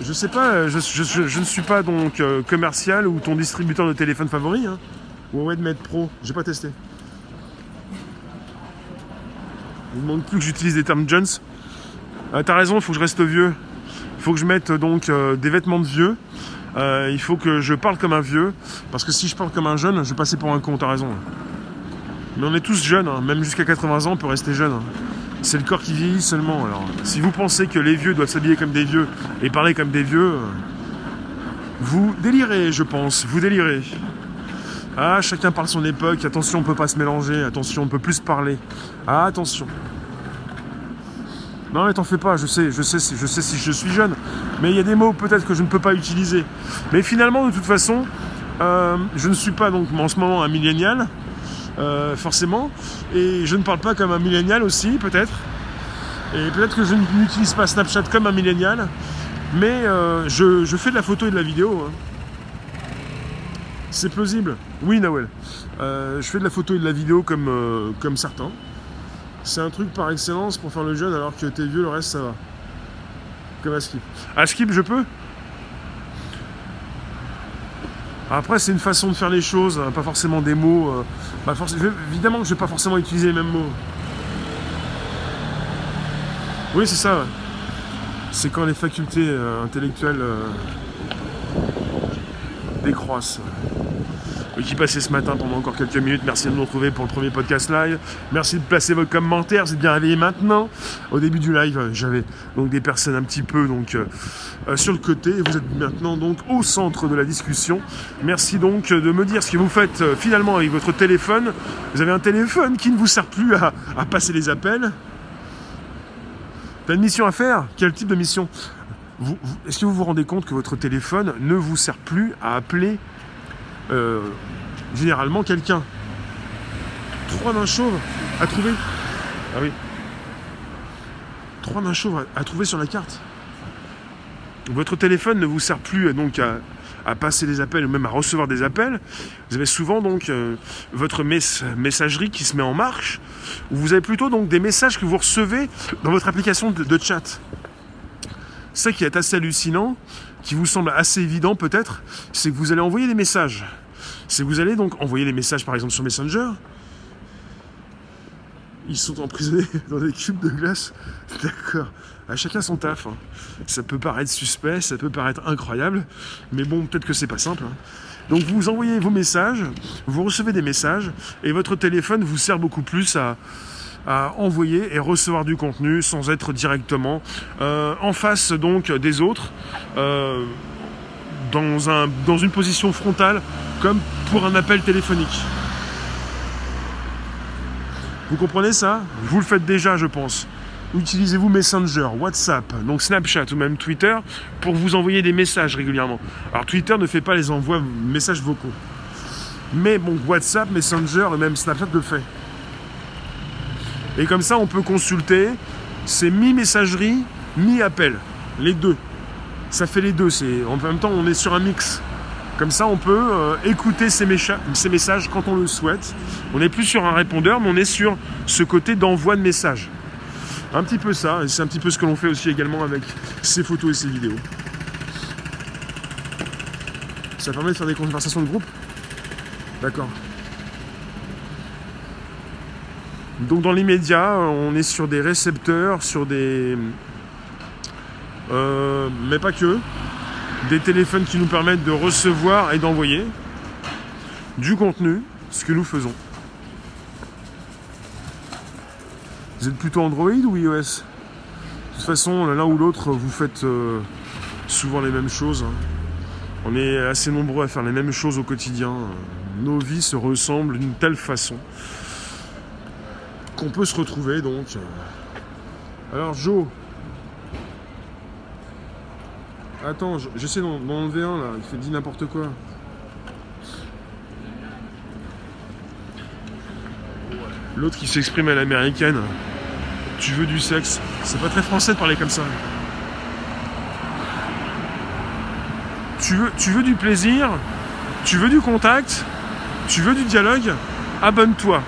Je sais pas, je, ne suis pas donc commercial ou ton distributeur de téléphone favori. Hein. Huawei Mate Pro, j'ai pas testé. Il ne manque plus que j'utilise des termes Jones. T'as raison, il faut que je reste vieux. Il faut que je mette donc des vêtements de vieux. Euh, il faut que je parle comme un vieux, parce que si je parle comme un jeune, je vais passer pour un con, t'as raison. Mais on est tous jeunes, hein. même jusqu'à 80 ans, on peut rester jeune. hein. C'est le corps qui vieillit seulement. Alors, si vous pensez que les vieux doivent s'habiller comme des vieux et parler comme des vieux, euh, vous délirez, je pense. Vous délirez. Ah, chacun parle son époque. Attention, on peut pas se mélanger. Attention, on peut plus parler. Ah, attention. Non, mais t'en fais pas. Je sais, je sais, si- je sais si je suis jeune. Mais il y a des mots peut-être que je ne peux pas utiliser. Mais finalement, de toute façon, euh, je ne suis pas donc en ce moment un millénial. euh, forcément, et je ne parle pas comme un millénial aussi, peut-être. Et peut-être que je n'utilise pas Snapchat comme un millénial, mais euh, je, fais de la photo et de la vidéo. hein. C'est plausible. Oui, Nawel. Je fais de la photo et de la vidéo comme, comme certains. C'est un truc par excellence pour faire le jeune, alors que t'es vieux, le reste ça va. Comme à Skip. À Skip, je peux? Après, c'est une façon de faire les choses, hein, pas forcément des mots. euh, évidemment que je vais pas forcément utiliser les mêmes mots. Oui, c'est ça. C'est quand les facultés euh, intellectuelles euh, décroissent. Qui passait ce matin pendant encore quelques minutes. Merci de nous retrouver pour le premier podcast live. Merci de placer vos commentaires. Vous êtes bien réveillés maintenant. Au début du live, euh, j'avais donc des personnes un petit peu donc euh, euh, sur le côté. Vous êtes maintenant donc au centre de la discussion. Merci donc de me dire ce que vous faites finalement avec votre téléphone. Vous avez un téléphone qui ne vous sert plus à, passer les appels. T'as une mission à faire? Quel type de mission? Est-ce que vous vous rendez compte que votre téléphone ne vous sert plus à appeler euh, généralement quelqu'un Trois nains chauves à trouver Ah oui. Trois nains chauves à, trouver sur la carte. Votre téléphone ne vous sert plus euh, donc à, passer des appels ou même à recevoir des appels. Vous avez souvent donc euh, votre mess- messagerie qui se met en marche, ou vous avez plutôt donc des messages que vous recevez dans votre application de, de chat. Ça qui est assez hallucinant, qui vous semble assez évident peut-être, c'est que vous allez envoyer des messages. C'est que vous allez donc envoyer des messages par exemple sur Messenger. Ils sont emprisonnés [laughs] dans des cubes de glace. D'accord. À chacun son taf. hein. Ça peut paraître suspect, ça peut paraître incroyable, mais bon, peut-être que c'est pas simple. hein. Donc vous envoyez vos messages, vous recevez des messages, et votre téléphone vous sert beaucoup plus à, à envoyer et recevoir du contenu sans être directement euh, en face donc des autres, euh, dans, un, dans une position frontale, comme pour un appel téléphonique. Vous comprenez ça? Vous le faites déjà, je pense. Utilisez-vous Messenger, WhatsApp, donc Snapchat ou même Twitter pour vous envoyer des messages régulièrement. Alors Twitter ne fait pas les envois messages vocaux. Mais bon, WhatsApp, Messenger et même Snapchat le fait. Et comme ça, on peut consulter. C'est mi-messagerie, mi-appel. Les deux. Ça fait les deux. C'est En même temps, on est sur un mix. Comme ça, on peut euh, écouter ces, messages quand on le souhaite. On n'est plus sur un répondeur, mais on est sur ce côté d'envoi de messages. Un petit peu ça, et c'est un petit peu ce que l'on fait aussi également avec ces photos et ces vidéos. Ça permet de faire des conversations de groupe? D'accord. Donc dans l'immédiat, on est sur des récepteurs, sur des... euh, mais pas que. Des téléphones qui nous permettent de recevoir et d'envoyer du contenu, ce que nous faisons. Vous êtes plutôt Android ou iOS? De toute façon, l'un ou l'autre, vous faites euh, souvent les mêmes choses. hein. On est assez nombreux à faire les mêmes choses au quotidien. Nos vies se ressemblent d'une telle façon qu'on peut se retrouver donc. Alors Joe. Attends, je- j'essaie d'en enlever un là, il fait dit n'importe quoi. L'autre qui s'exprime à l'américaine. Tu veux du sexe? C'est pas très français de parler comme ça. Tu veux, tu veux du plaisir, tu veux du contact, tu veux du dialogue, abonne-toi.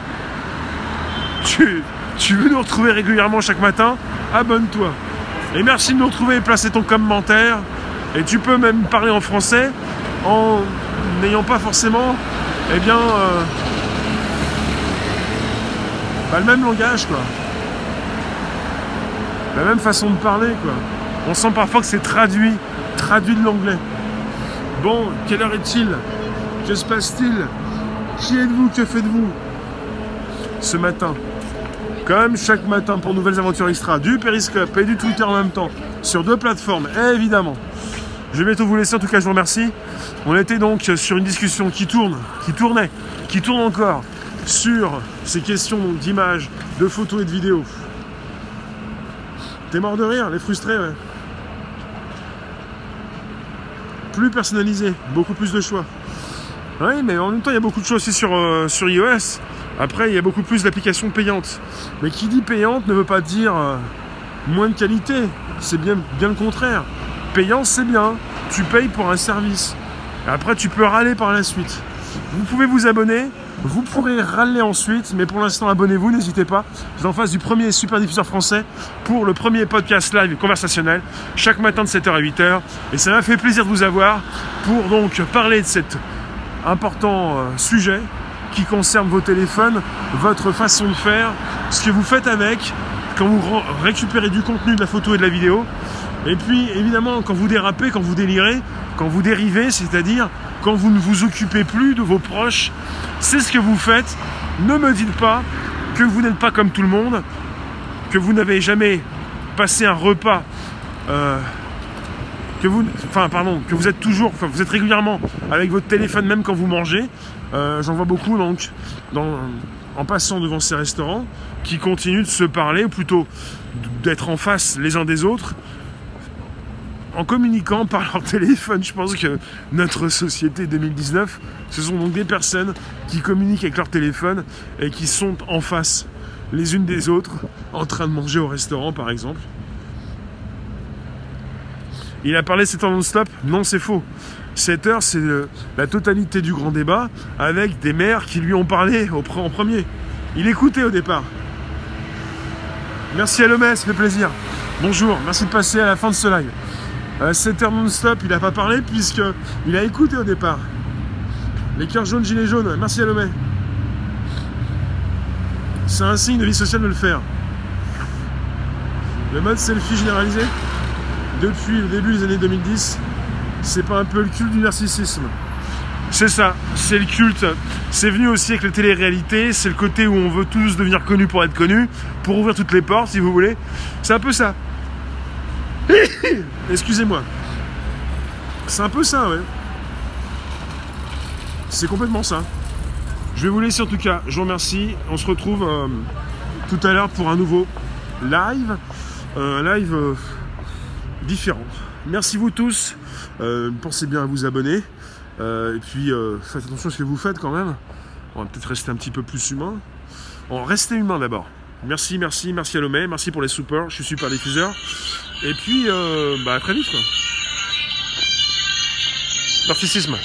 Tu, veux nous retrouver régulièrement chaque matin, abonne-toi. Et merci de nous retrouver et placer ton commentaire. Et tu peux même parler en français en n'ayant pas forcément, eh bien, euh, bah, le même langage, quoi. La même façon de parler, quoi. On sent parfois que c'est traduit, traduit de l'anglais. Bon, quelle heure est-il? Que se passe-t-il? Qui êtes-vous? Que faites-vous? Ce matin. Comme chaque matin pour Nouvelles Aventures Extra, du Periscope et du Twitter en même temps, sur deux plateformes, évidemment. Je vais bientôt vous laisser, en tout cas je vous remercie. On était donc sur une discussion qui tourne, qui tournait, qui tourne encore, sur ces questions d'images, de photos et de vidéos. T'es mort de rire, les frustrés, ouais. Plus personnalisé, beaucoup plus de choix. Oui, mais en même temps, il y a beaucoup de choses aussi sur, euh, sur iOS. Après, il y a beaucoup plus d'applications payantes. Mais qui dit payante ne veut pas dire euh, moins de qualité. C'est bien, bien le contraire. Payant, c'est bien. Tu payes pour un service. après, tu peux râler par la suite. Vous pouvez vous abonner. Vous pourrez râler ensuite, mais pour l'instant, abonnez-vous, n'hésitez pas. Vous êtes en face du premier super diffuseur français pour le premier podcast live conversationnel, chaque matin de 7h à 8h. Et ça m'a fait plaisir de vous avoir pour donc parler de cet important euh, sujet qui concerne vos téléphones, votre façon de faire, ce que vous faites avec, quand vous récupérez du contenu, de la photo et de la vidéo. Et puis évidemment quand vous dérapez, quand vous délirez, quand vous dérivez, c'est-à-dire quand vous ne vous occupez plus de vos proches, c'est ce que vous faites. Ne me dites pas que vous n'êtes pas comme tout le monde, que vous n'avez jamais passé un repas, euh, que vous, enfin pardon, que vous êtes toujours, enfin vous êtes régulièrement avec votre téléphone même quand vous mangez. Euh, j'en vois beaucoup donc en passant devant ces restaurants qui continuent de se parler, ou plutôt d'être en face les uns des autres, en communiquant [laughs] par leur téléphone. Je pense que notre société 2019, ce sont donc des personnes qui communiquent avec leur téléphone et qui sont en face les unes des autres, en train de manger au restaurant par exemple. Il a parlé 7 heures non-stop Non, c'est faux. 7 heures, c'est la totalité du grand débat avec des maires qui lui ont parlé en premier. Il écoutait au départ. Merci à ça fait plaisir. Bonjour, merci de passer à la fin de ce live. 7 heures non-stop, il n'a pas parlé puisqu'il a écouté au départ. Les cœurs jaunes, gilets jaunes, merci à. C'est un signe de vie sociale de le faire. Le mode selfie généralisé, depuis le début des années 2010, c'est pas un peu le culte du narcissisme. C'est ça, c'est le culte. C'est venu aussi avec la télé-réalité, c'est le côté où on veut tous devenir connus pour être connus, pour ouvrir toutes les portes si vous voulez. C'est un peu ça. [coughs] Excusez-moi. C'est un peu ça, ouais. C'est complètement ça. Je vais vous laisser en tout cas. Je vous remercie. On se retrouve euh, tout à l'heure pour un nouveau live. Euh, un live euh, différent. Merci vous tous. Euh, pensez bien à vous abonner. Euh, et puis euh, faites attention à ce que vous faites quand même. On va peut-être rester un petit peu plus humain. On restez humain d'abord. Merci, merci, merci à Lomé, merci pour les supports, je suis super diffuseur. Et puis, bah, à très vite. Narcissisme.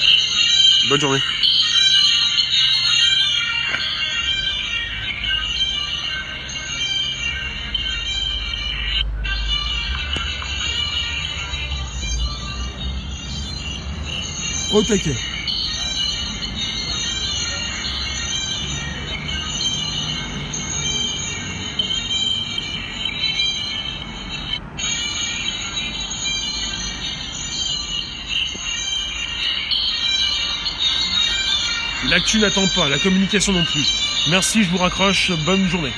Bonne journée. Au taquet. L'actu n'attend pas, la communication non plus. Merci, je vous raccroche, bonne journée.